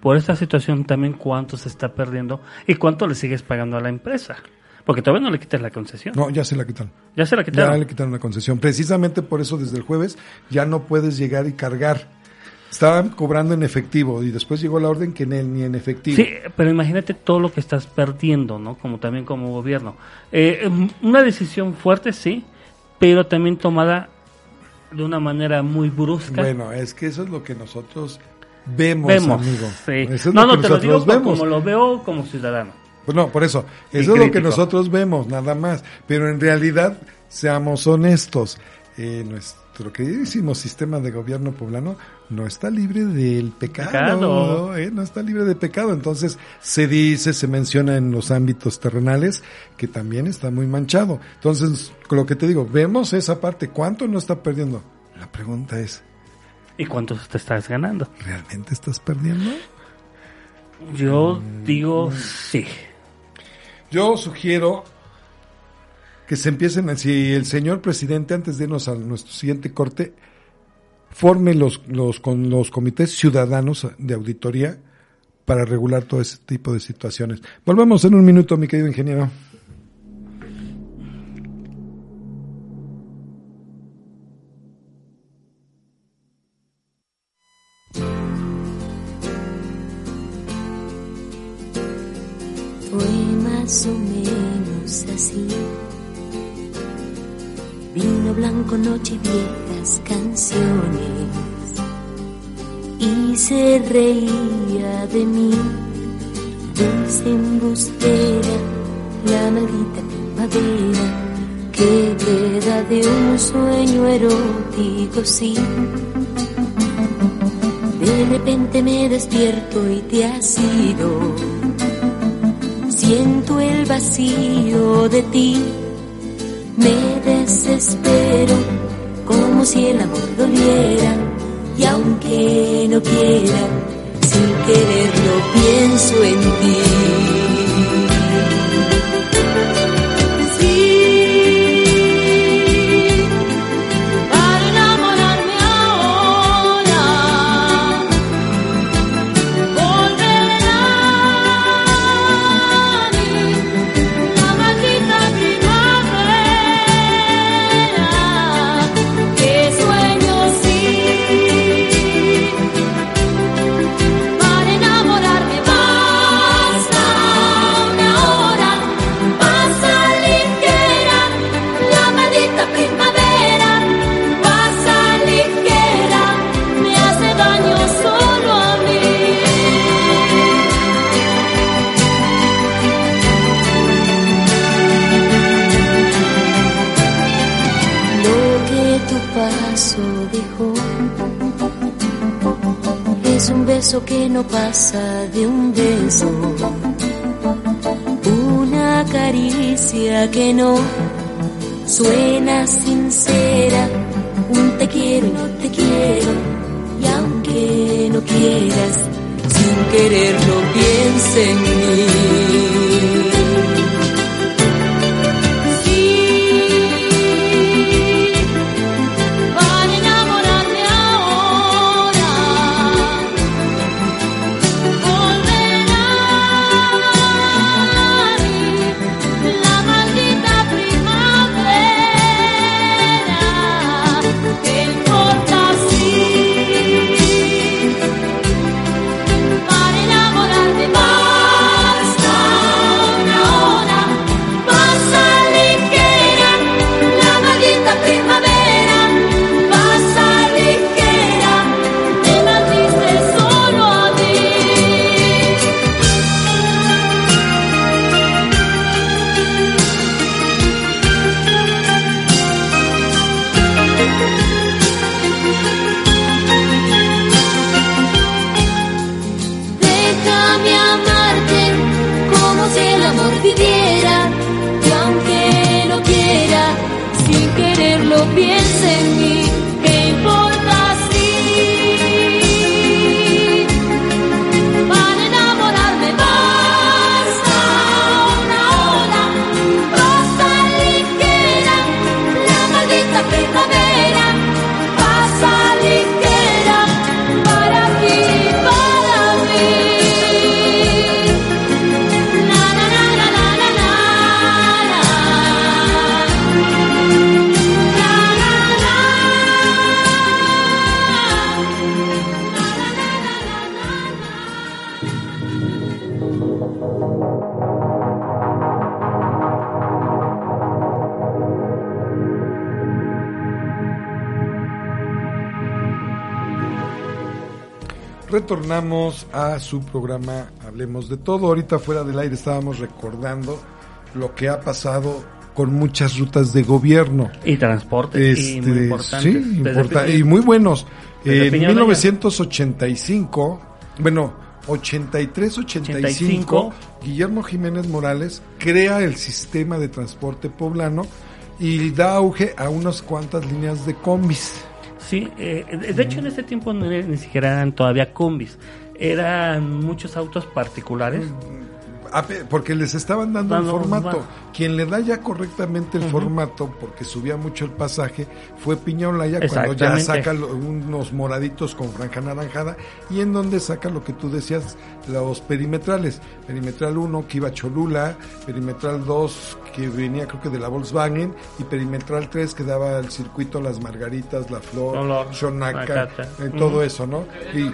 por esta situación también cuánto se está perdiendo y cuánto le sigues pagando a la empresa. Porque todavía no le quitas la concesión. No, ya se la quitaron. Ya se la Ya quitaron. le quitaron la concesión. Precisamente por eso desde el jueves ya no puedes llegar y cargar. Estaban cobrando en efectivo y después llegó la orden que ni, ni en efectivo. Sí, pero imagínate todo lo que estás perdiendo, ¿no? Como también como gobierno. Eh, una decisión fuerte, sí, pero también tomada de una manera muy brusca. Bueno, es que eso es lo que nosotros vemos, vemos. amigo. sí. Eso es No, lo no, que te lo digo nosotros como vemos. lo veo como ciudadano. Pues no, por eso. Y Eso es lo que nosotros vemos, nada más. Pero en realidad, seamos honestos, eh, nuestro queridísimo sistema de gobierno poblano no está libre del pecado. Pecado. eh, no está libre de pecado. Entonces, se dice, se menciona en los ámbitos terrenales que también está muy manchado. Entonces, con lo que te digo, vemos esa parte. ¿Cuánto no está perdiendo? La pregunta es, ¿Y cuánto te estás ganando? ¿realmente estás perdiendo? Yo Mm. digo sí. Yo sugiero que se empiecen, si el señor presidente, antes de irnos a nuestro siguiente corte, forme los, los, con los comités ciudadanos de auditoría para regular todo ese tipo de situaciones. Volvemos en un minuto, mi querido ingeniero. Blanco, noche viejas canciones. Y se reía de mí. Dulce embustera, la maldita primavera. Que queda de un sueño erótico, sí. De repente me despierto y te has ido. Siento el vacío de ti, me desespero como si el amor doliera y aunque no quiera, sin quererlo pienso en ti. Beso que no pasa de un beso. Una caricia que no suena sincera. Un te quiero y te quiero. Y aunque no quieras, sin quererlo piensa en mí. Retornamos a su programa Hablemos de todo. Ahorita fuera del aire estábamos recordando lo que ha pasado con muchas rutas de gobierno. Y transportes, y muy Este, importantes. sí, importa- y muy buenos. en Piña 1985, bueno, 83-85, 85. Guillermo Jiménez Morales crea el sistema de transporte poblano y da auge a unas cuantas líneas de combis. Sí, eh, de hecho en ese tiempo no ni siquiera eran todavía combis, eran muchos autos particulares. Ape- Porque les estaban dando el formato. Quien le da ya correctamente el formato, porque subía mucho el pasaje, fue Piña Olaya cuando ya saca unos moraditos con franja anaranjada y en donde saca lo que tú decías, los perimetrales. Perimetral 1 que iba a Cholula, perimetral 2 que venía creo que de la Volkswagen y perimetral 3 que daba el circuito Las Margaritas, La Flor, Zacata. eh, todo eso, ¿no? Y,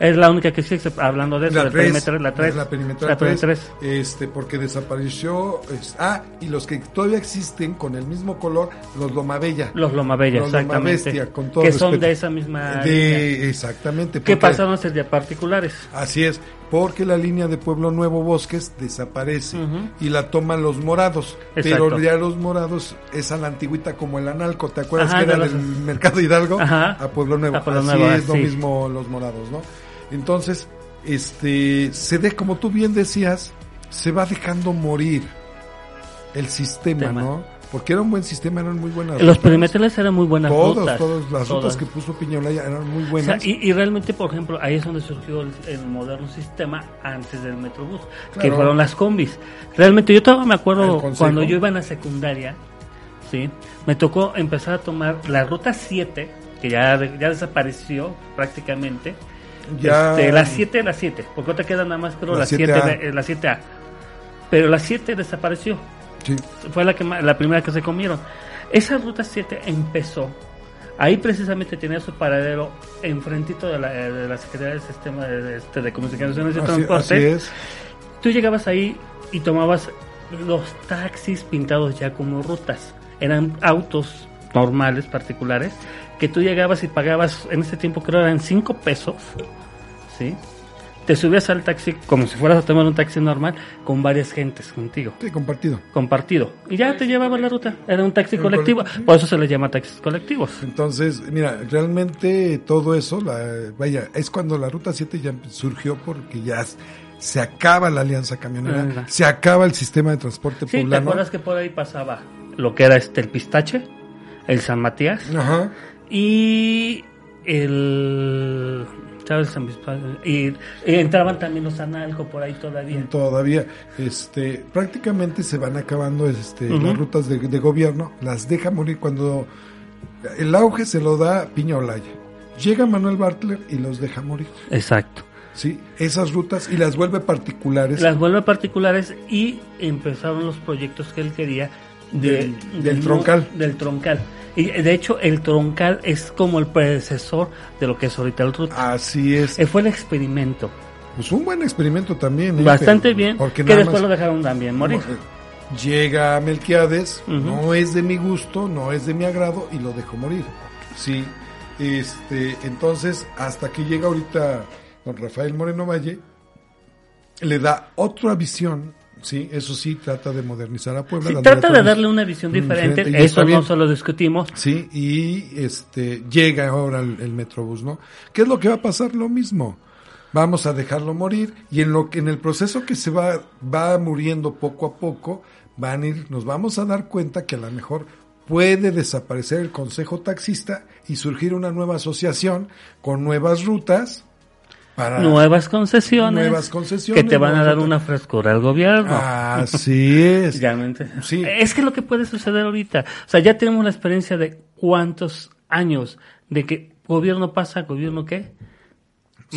Es la única que existe, hablando de eso, la la 3, perimetral, la 3. la perimetral la 3, 3. este porque desapareció es- ah y los que todavía existen con el mismo color los Lomabella Los Lomabella, Los exactamente. Lomabestia, con todo que son respeto. de esa misma. línea. de exactamente ¿Qué porque- pasaron a ser ya particulares? así es porque la línea de Pueblo Nuevo Bosques desaparece y la toman los morados Exacto. pero ya los morados es a la antigüita como el analco te acuerdas Ajá, que era de del Mercado Hidalgo Ajá. a Pueblo Nuevo A Pueblo así Nuevo, es lo mismo los morados no entonces este se de como tú bien decías se va dejando morir el sistema, Tema. ¿no? Porque era un buen sistema, eran muy buenas Los rutas. perimetrales eran muy buenas Todos, rutas. todas las todas. rutas que puso Piñolaya eran muy O sea, buenas. y, y realmente, por ejemplo, ahí es donde surgió el, el moderno sistema antes del Metrobús, que fueron las combis. Realmente, yo todavía me acuerdo cuando yo iba en la secundaria, ¿sí? me tocó empezar a tomar la ruta 7, que ya, ya desapareció prácticamente. Ya- Este, la 7, la 7, porque otra queda nada más, creo, La la 7, 7A. de- eh, la 7A. Pero la 7 desapareció Sí. fue la que la primera que se comieron. Esa ruta 7 empezó. Ahí precisamente tenía su paradero enfrentito de la, de la Secretaría del Sistema de, este, de Comunicaciones y Así, Transporte. así es. Tú llegabas ahí y tomabas los taxis pintados ya como rutas. Eran autos normales, particulares, que tú llegabas y pagabas, en ese tiempo creo eran 5 pesos, ¿sí? Te subías al taxi como si fueras a tomar un taxi normal con varias gentes contigo, Sí, compartido. compartido. Y ya te llevaba la ruta. Era un taxi colectivo, col- por eso se les llama taxis colectivos. Entonces, mira, realmente todo eso, la, vaya, es cuando la Ruta 7 ya surgió porque ya se acaba la alianza camionera, Ajá. se acaba el sistema de transporte Sí, ¿te poblano. acuerdas que por ahí pasaba lo que era este el pistache, el San Matías Ajá. y el San Bispa- y, y entraban también los analco por ahí todavía. Todavía, este, prácticamente se van acabando este, las rutas de, de gobierno, las deja morir cuando el auge se lo da Piña Olaya. Llega Manuel Bartler y los deja morir. Exacto. Sí, esas rutas y las vuelve particulares. Las vuelve particulares y empezaron los proyectos que él quería de- Del- del troncal. Del troncal. Y de hecho el troncal es como el predecesor de lo que es ahorita el ruta. Así es. Eh, fue el experimento. Pues un buen experimento también. ¿eh? Bastante Pero- bien. Porque que después lo dejaron también morir. Eh, Llega Melquiades, Ujú. no es de mi gusto, no es de mi agrado y lo dejo morir. Sí, este, entonces hasta que llega ahorita don Rafael Moreno Valle, le da otra visión, sí, eso sí, trata de modernizar a Puebla. Sí, trata de darle una visión diferente. Eso no solo discutimos. Sí, y este llega ahora el, el Metrobús, ¿no? ¿Qué es lo que va a pasar? Lo mismo. Vamos a dejarlo morir y en lo que en el proceso que se va va muriendo poco a poco, van a ir nos vamos a dar cuenta que a lo mejor puede desaparecer el Consejo Taxista y surgir una nueva asociación con nuevas rutas para Nuevas concesiones. Nuevas concesiones, Que te van a dar una frescura al gobierno. Así [laughs] es. Realmente. Sí. Es que lo que puede suceder ahorita. O sea, ya tenemos la experiencia de cuántos años de que gobierno pasa, gobierno qué,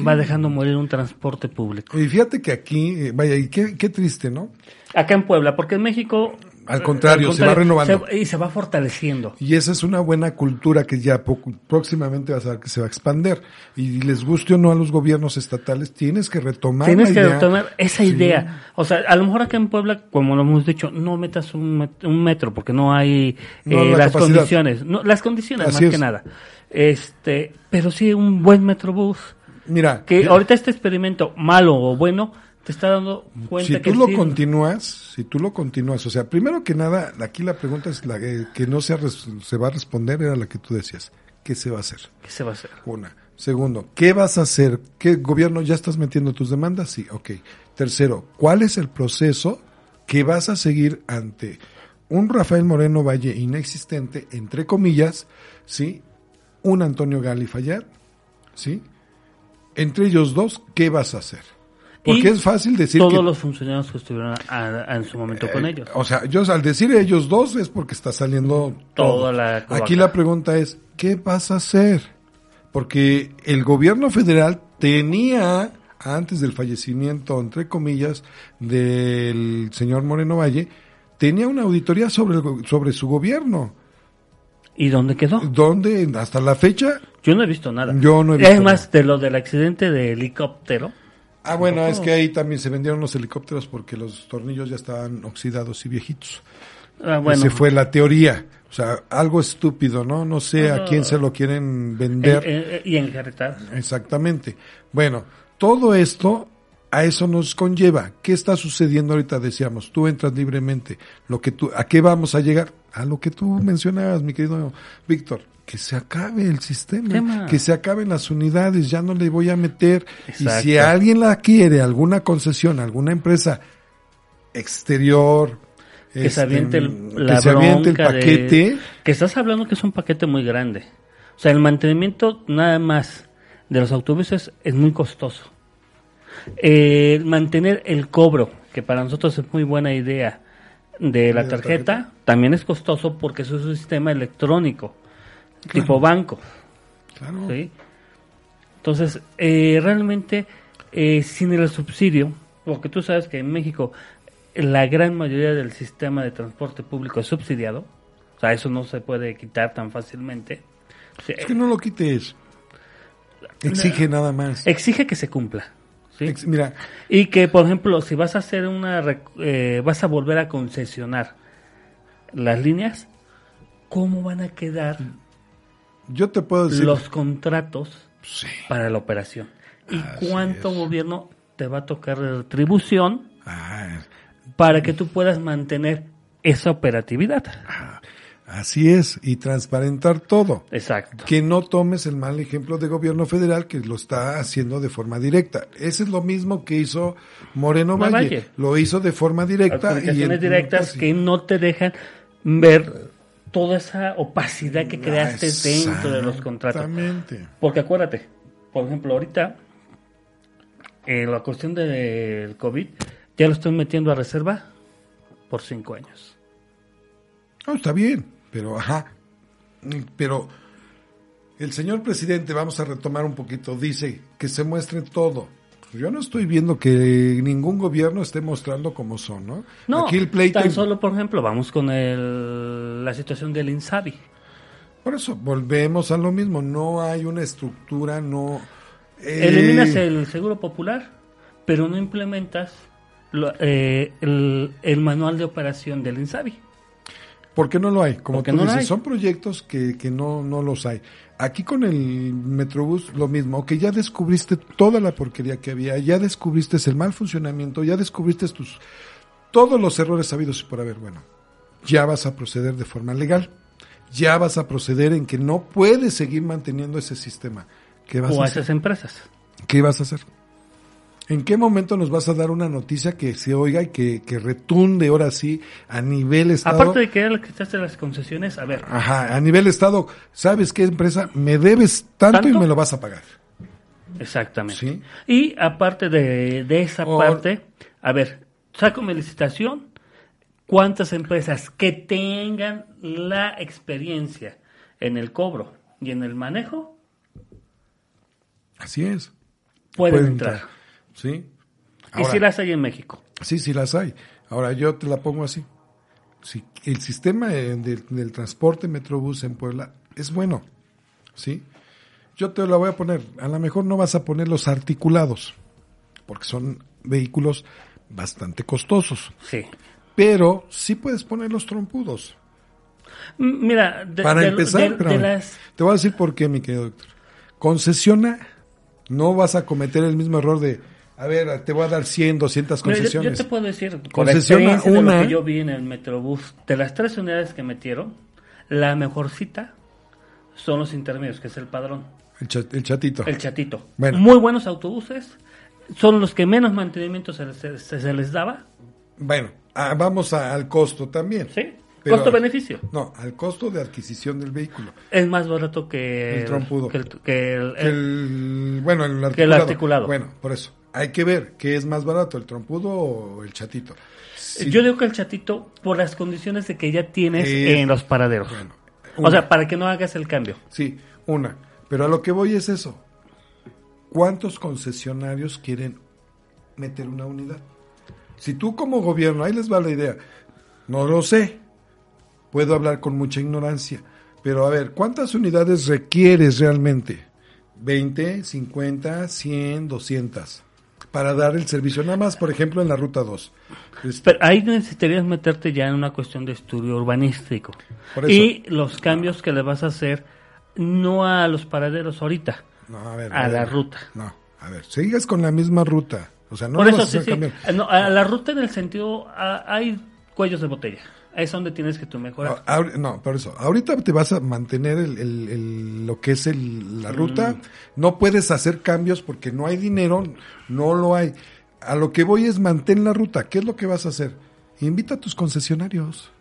va dejando morir un transporte público. Y fíjate que aquí, eh, vaya, y qué, qué triste, ¿no? Acá en Puebla, porque en México... Al contrario, se va renovando. se- y se va fortaleciendo. Y esa es una buena cultura que ya poco- próximamente vas a ver que se va a expander. Y les guste o no a los gobiernos estatales, tienes que retomar Tienes la que idea. retomar esa Sí. idea. O sea, a lo mejor acá en Puebla, como lo hemos dicho, no metas un, met- un metro porque no hay No, eh, la las capacidad. condiciones. No, las condiciones Así más es. que nada. Este, pero sí un buen metrobús. Mira, Que mira, ahorita este experimento, malo o bueno, te está dando cuenta si que tú lo continúas, si tú lo continúas, o sea, primero que nada, aquí la pregunta es la que, que no se, se va a responder, era la que tú decías. ¿Qué se va a hacer? ¿Qué se va a hacer? Una. Segundo, ¿qué vas a hacer? ¿Qué gobierno ya estás metiendo tus demandas? Sí, ok. Tercero, ¿cuál es el proceso que vas a seguir ante un Rafael Moreno Valle inexistente, entre comillas, sí? Un Antonio Gali Fallar, sí? Entre ellos dos, ¿qué vas a hacer? Porque Y es fácil decir Todos que... los funcionarios que estuvieron a- a- en su momento con Eh, ellos. O sea, yo al decir ellos dos es porque está saliendo todo. Toda la Aquí la pregunta es, ¿qué vas a hacer? Porque el gobierno federal tenía, antes del fallecimiento, entre comillas, del señor Moreno Valle, tenía una auditoría sobre, el sobre su gobierno. ¿Y dónde quedó? Donde hasta la fecha, Yo no he visto nada. Yo no he visto Es más, de lo del accidente de helicóptero. Ah bueno, es que ahí también se vendieron los helicópteros porque los tornillos ya estaban oxidados y viejitos. Ah, bueno, Esa fue la teoría. O sea, algo estúpido, ¿no? No sé a quién se lo quieren vender. eh, eh, y encarretar. Exactamente. Bueno, todo esto a eso nos conlleva. ¿Qué está sucediendo ahorita? Decíamos, tú entras libremente. Lo que tú, ¿a qué vamos a llegar? A lo que tú mencionabas, mi querido Víctor. Que se acabe el sistema, Tema. que se acaben las unidades, ya no le voy a meter. Y si alguien la quiere, alguna concesión, alguna empresa exterior, Que se este, aviente el, que la se aviente el bronca de- paquete, que estás hablando que es un paquete muy grande. O sea, el mantenimiento nada más de los autobuses es muy costoso. Eh, mantener el cobro, que para nosotros es muy buena idea, de la tarjeta, tarjeta. también es costoso porque eso es un sistema electrónico, tipo banco. claro, ¿sí? Entonces, eh, realmente, eh, sin el subsidio, porque tú sabes que en México la gran mayoría del sistema de transporte público es subsidiado, o sea, eso no se puede quitar tan fácilmente. Sí, es que no lo quites. Exige nada más. Exige que se cumpla. ¿sí? Ex- mira, Y que, por ejemplo, si vas a hacer una, eh, vas a volver a concesionar las líneas, ¿cómo van a quedar yo te puedo decir, los contratos sí, para la operación? y Así cuánto es. gobierno te va a tocar de retribución Ah, para que tú puedas mantener esa operatividad. así es, y transparentar todo. Exacto. Que no tomes el mal ejemplo de gobierno federal que lo está haciendo de forma directa. Ese es lo mismo que hizo Moreno No, Valle. Valle. Lo hizo de forma directa. y Adjudicaciones el- directas que no te dejan ver toda esa opacidad que creaste dentro de los contratos. Exactamente. Porque acuérdate, por ejemplo, ahorita eh, la cuestión del COVID ya lo están metiendo a reserva por cinco años. No, está bien, pero ajá. Pero el señor presidente, vamos a retomar un poquito, dice que se muestre todo. Yo no estoy viendo que ningún gobierno esté mostrando cómo son, ¿no? No, Aquí el pleito. tan solo, por ejemplo, vamos con el, la situación del INSABI. Por eso, volvemos a lo mismo. No hay una estructura, no. eh, Eliminas el seguro popular, pero no implementas lo- eh, el, el manual de operación del INSABI. ¿Por qué no lo hay? Como tú no dices, son proyectos que, que no, no los hay. Aquí con el Metrobús lo mismo, que ya descubriste toda la porquería que había, ya descubriste el mal funcionamiento, ya descubriste tus todos los errores sabidos y por haber. Bueno, ya vas a proceder de forma legal, ya vas a proceder en que no puedes seguir manteniendo ese sistema. ¿Qué vas O a hacer? esas empresas. ¿Qué vas a hacer? ¿En qué momento nos vas a dar una noticia que se oiga y que, que retunde ahora sí a nivel estado? Aparte de que era lo que estás de las concesiones, a ver, Ajá, a nivel estado, ¿sabes qué empresa? Me debes tanto, y me lo vas a pagar. exactamente. Sí. Y aparte de, de esa parte, a ver, saco mi licitación, ¿cuántas empresas que tengan la experiencia en el cobro y en el manejo Así es. pueden, Pueden entrar? entrar. ¿Sí? y si las hay en México. Sí, sí las hay. Ahora yo te la pongo así. Si el sistema del, del transporte Metrobús en Puebla es bueno, ¿sí? Yo te la voy a poner. A lo mejor no vas a poner los articulados, porque son vehículos bastante costosos. Sí. Pero sí puedes poner los trompudos. Mira, de, Para de- empezar, de las... te voy a decir por qué, mi querido doctor. Concesiona, no vas a cometer el mismo error de, a ver, te voy a dar 100, 200 Mira, yo- concesiones. Yo, te puedo decir, con la Concesiona experiencia de una. lo que yo vi en el Metrobús, de las tres unidades que metieron, la mejor cita son los intermedios, que es el padrón, El, cha- el chatito. el chatito. Bueno. Muy buenos autobuses, son los que menos mantenimiento se les, se- se les daba, Bueno, ah, vamos a- al costo también. ¿sí? Costo-beneficio. No, al costo de adquisición del vehículo. Es más barato que El trompudo. que el- que el- Que el, bueno, el articulado. Que el articulado. Bueno, por eso. Hay que ver qué es más barato, el trompudo o el chatito. Si- Yo digo que el chatito, por las condiciones de que ya tienes Eh, en los paraderos. bueno, o sea, para que no hagas el cambio. Sí, una. Pero a lo que voy es eso. ¿Cuántos concesionarios quieren meter una unidad? Si tú como gobierno, ahí les va la idea, no lo sé, puedo hablar con mucha ignorancia, pero a ver, ¿cuántas unidades requieres realmente? ¿20, 50, 100, 200? Para dar el servicio, nada más, por ejemplo, en la ruta 2. Este, Pero ahí necesitarías meterte ya en una cuestión de estudio urbanístico. Y los cambios que le vas a hacer no a los paraderos ahorita, no, a, ver, a la ver, ruta. No, a ver, sigas con la misma ruta. O sea, no Por eso sí, sí. Eh, no, a la ruta en el sentido, a- hay cuellos de botella. Es donde tienes que tú mejorar. No, ahor- no, por eso. Ahorita te vas a mantener el, el- el- lo que es el- la ruta. Mm. No puedes hacer cambios porque no hay dinero, no lo hay. A lo que voy es mantén la ruta. ¿Qué es lo que vas a hacer? Invita a tus concesionarios.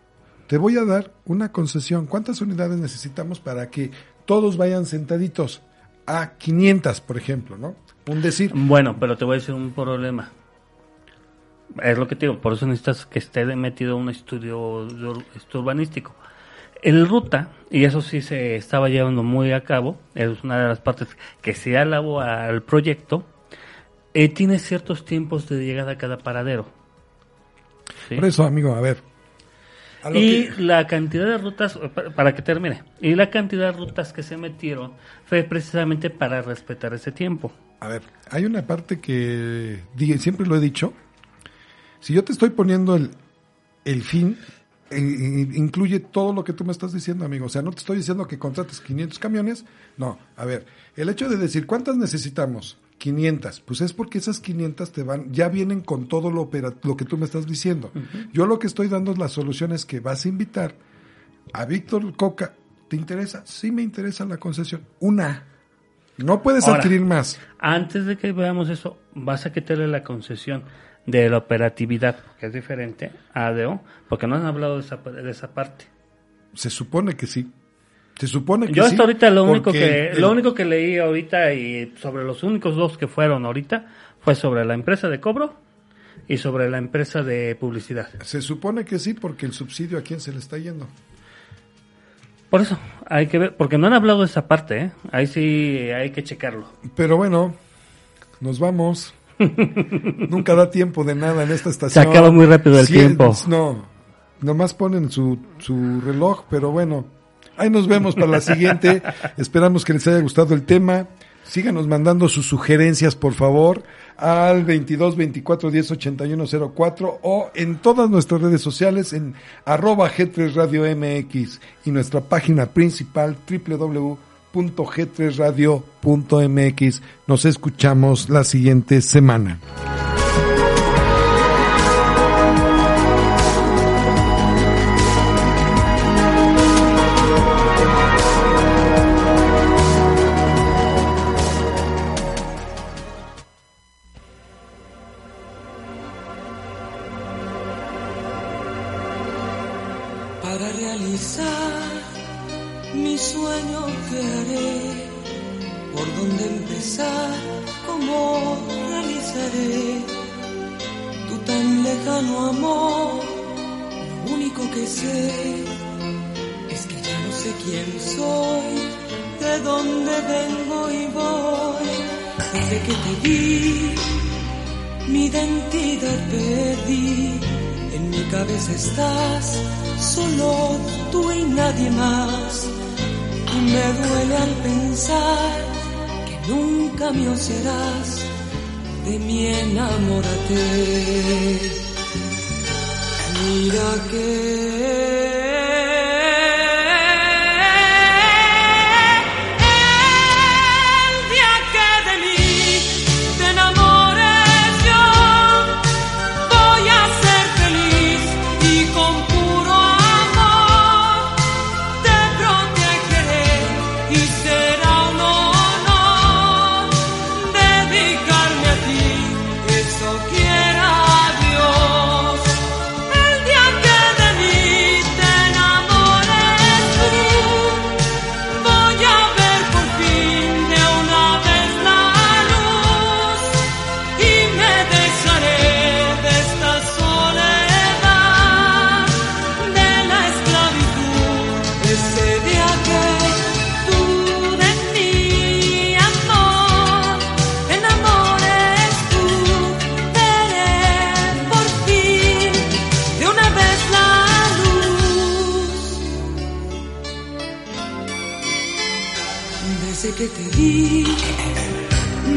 Te voy a dar una concesión. ¿Cuántas unidades necesitamos para que todos vayan sentaditos? A 500, por ejemplo, ¿no? Un decir. Bueno, pero te voy a decir un problema. Es lo que te digo, por eso necesitas que esté metido un estudio urbanístico. El ruta, y eso sí se estaba llevando muy a cabo, es una de las partes que se alabó al proyecto, eh, tiene ciertos tiempos de llegada a cada paradero. ¿sí? Por eso, amigo, a ver. A Y que- la cantidad de rutas, pa- para que termine, y la cantidad de rutas que se metieron fue precisamente para respetar ese tiempo. A ver, hay una parte que siempre lo he dicho. Si yo te estoy poniendo el, el fin, eh, eh, incluye todo lo que tú me estás diciendo, amigo. O sea, no te estoy diciendo que contrates 500 camiones. No, a ver, el hecho de decir cuántas necesitamos, 500. Pues es porque esas 500 te van, ya vienen con todo lo, lo que tú me estás diciendo. Yo lo que estoy dando es la solución es que vas a invitar a Víctor Coca. ¿Te interesa? Sí me interesa la concesión. Una. No puedes Ahora, adquirir más. Antes de que veamos eso, vas a quitarle la concesión de la operatividad, que es diferente a ADO, porque no han hablado de esa, de esa parte. Se supone que sí. Se supone que Yo sí. hasta ahorita lo único que el- lo único que leí ahorita y sobre los únicos dos que fueron ahorita fue sobre la empresa de cobro y sobre la empresa de publicidad. Se supone que sí, porque el subsidio a quién se le está yendo. Por eso hay que ver, porque no han hablado de esa parte, ¿eh? ahí sí hay que checarlo. Pero bueno, nos vamos. Nunca da tiempo de nada en esta estación. acaba muy rápido el Sí, tiempo. No, nomás ponen su, su reloj, pero bueno. Ahí nos vemos para la siguiente. [laughs] Esperamos que les haya gustado el tema. Síganos mandando sus sugerencias, por favor, al 22 24 10 81 04 o en todas nuestras redes sociales en arroba G3 Radio MX y nuestra página principal www.g3radio.mx. Nos escuchamos la siguiente semana.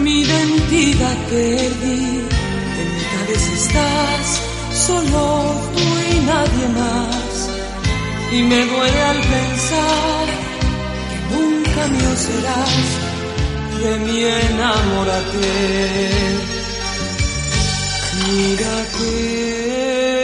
Mi identidad perdí. En mi cabeza estás, solo tú y nadie más. Y me duele al pensar que nunca mío serás. De mí enamórate. Mira que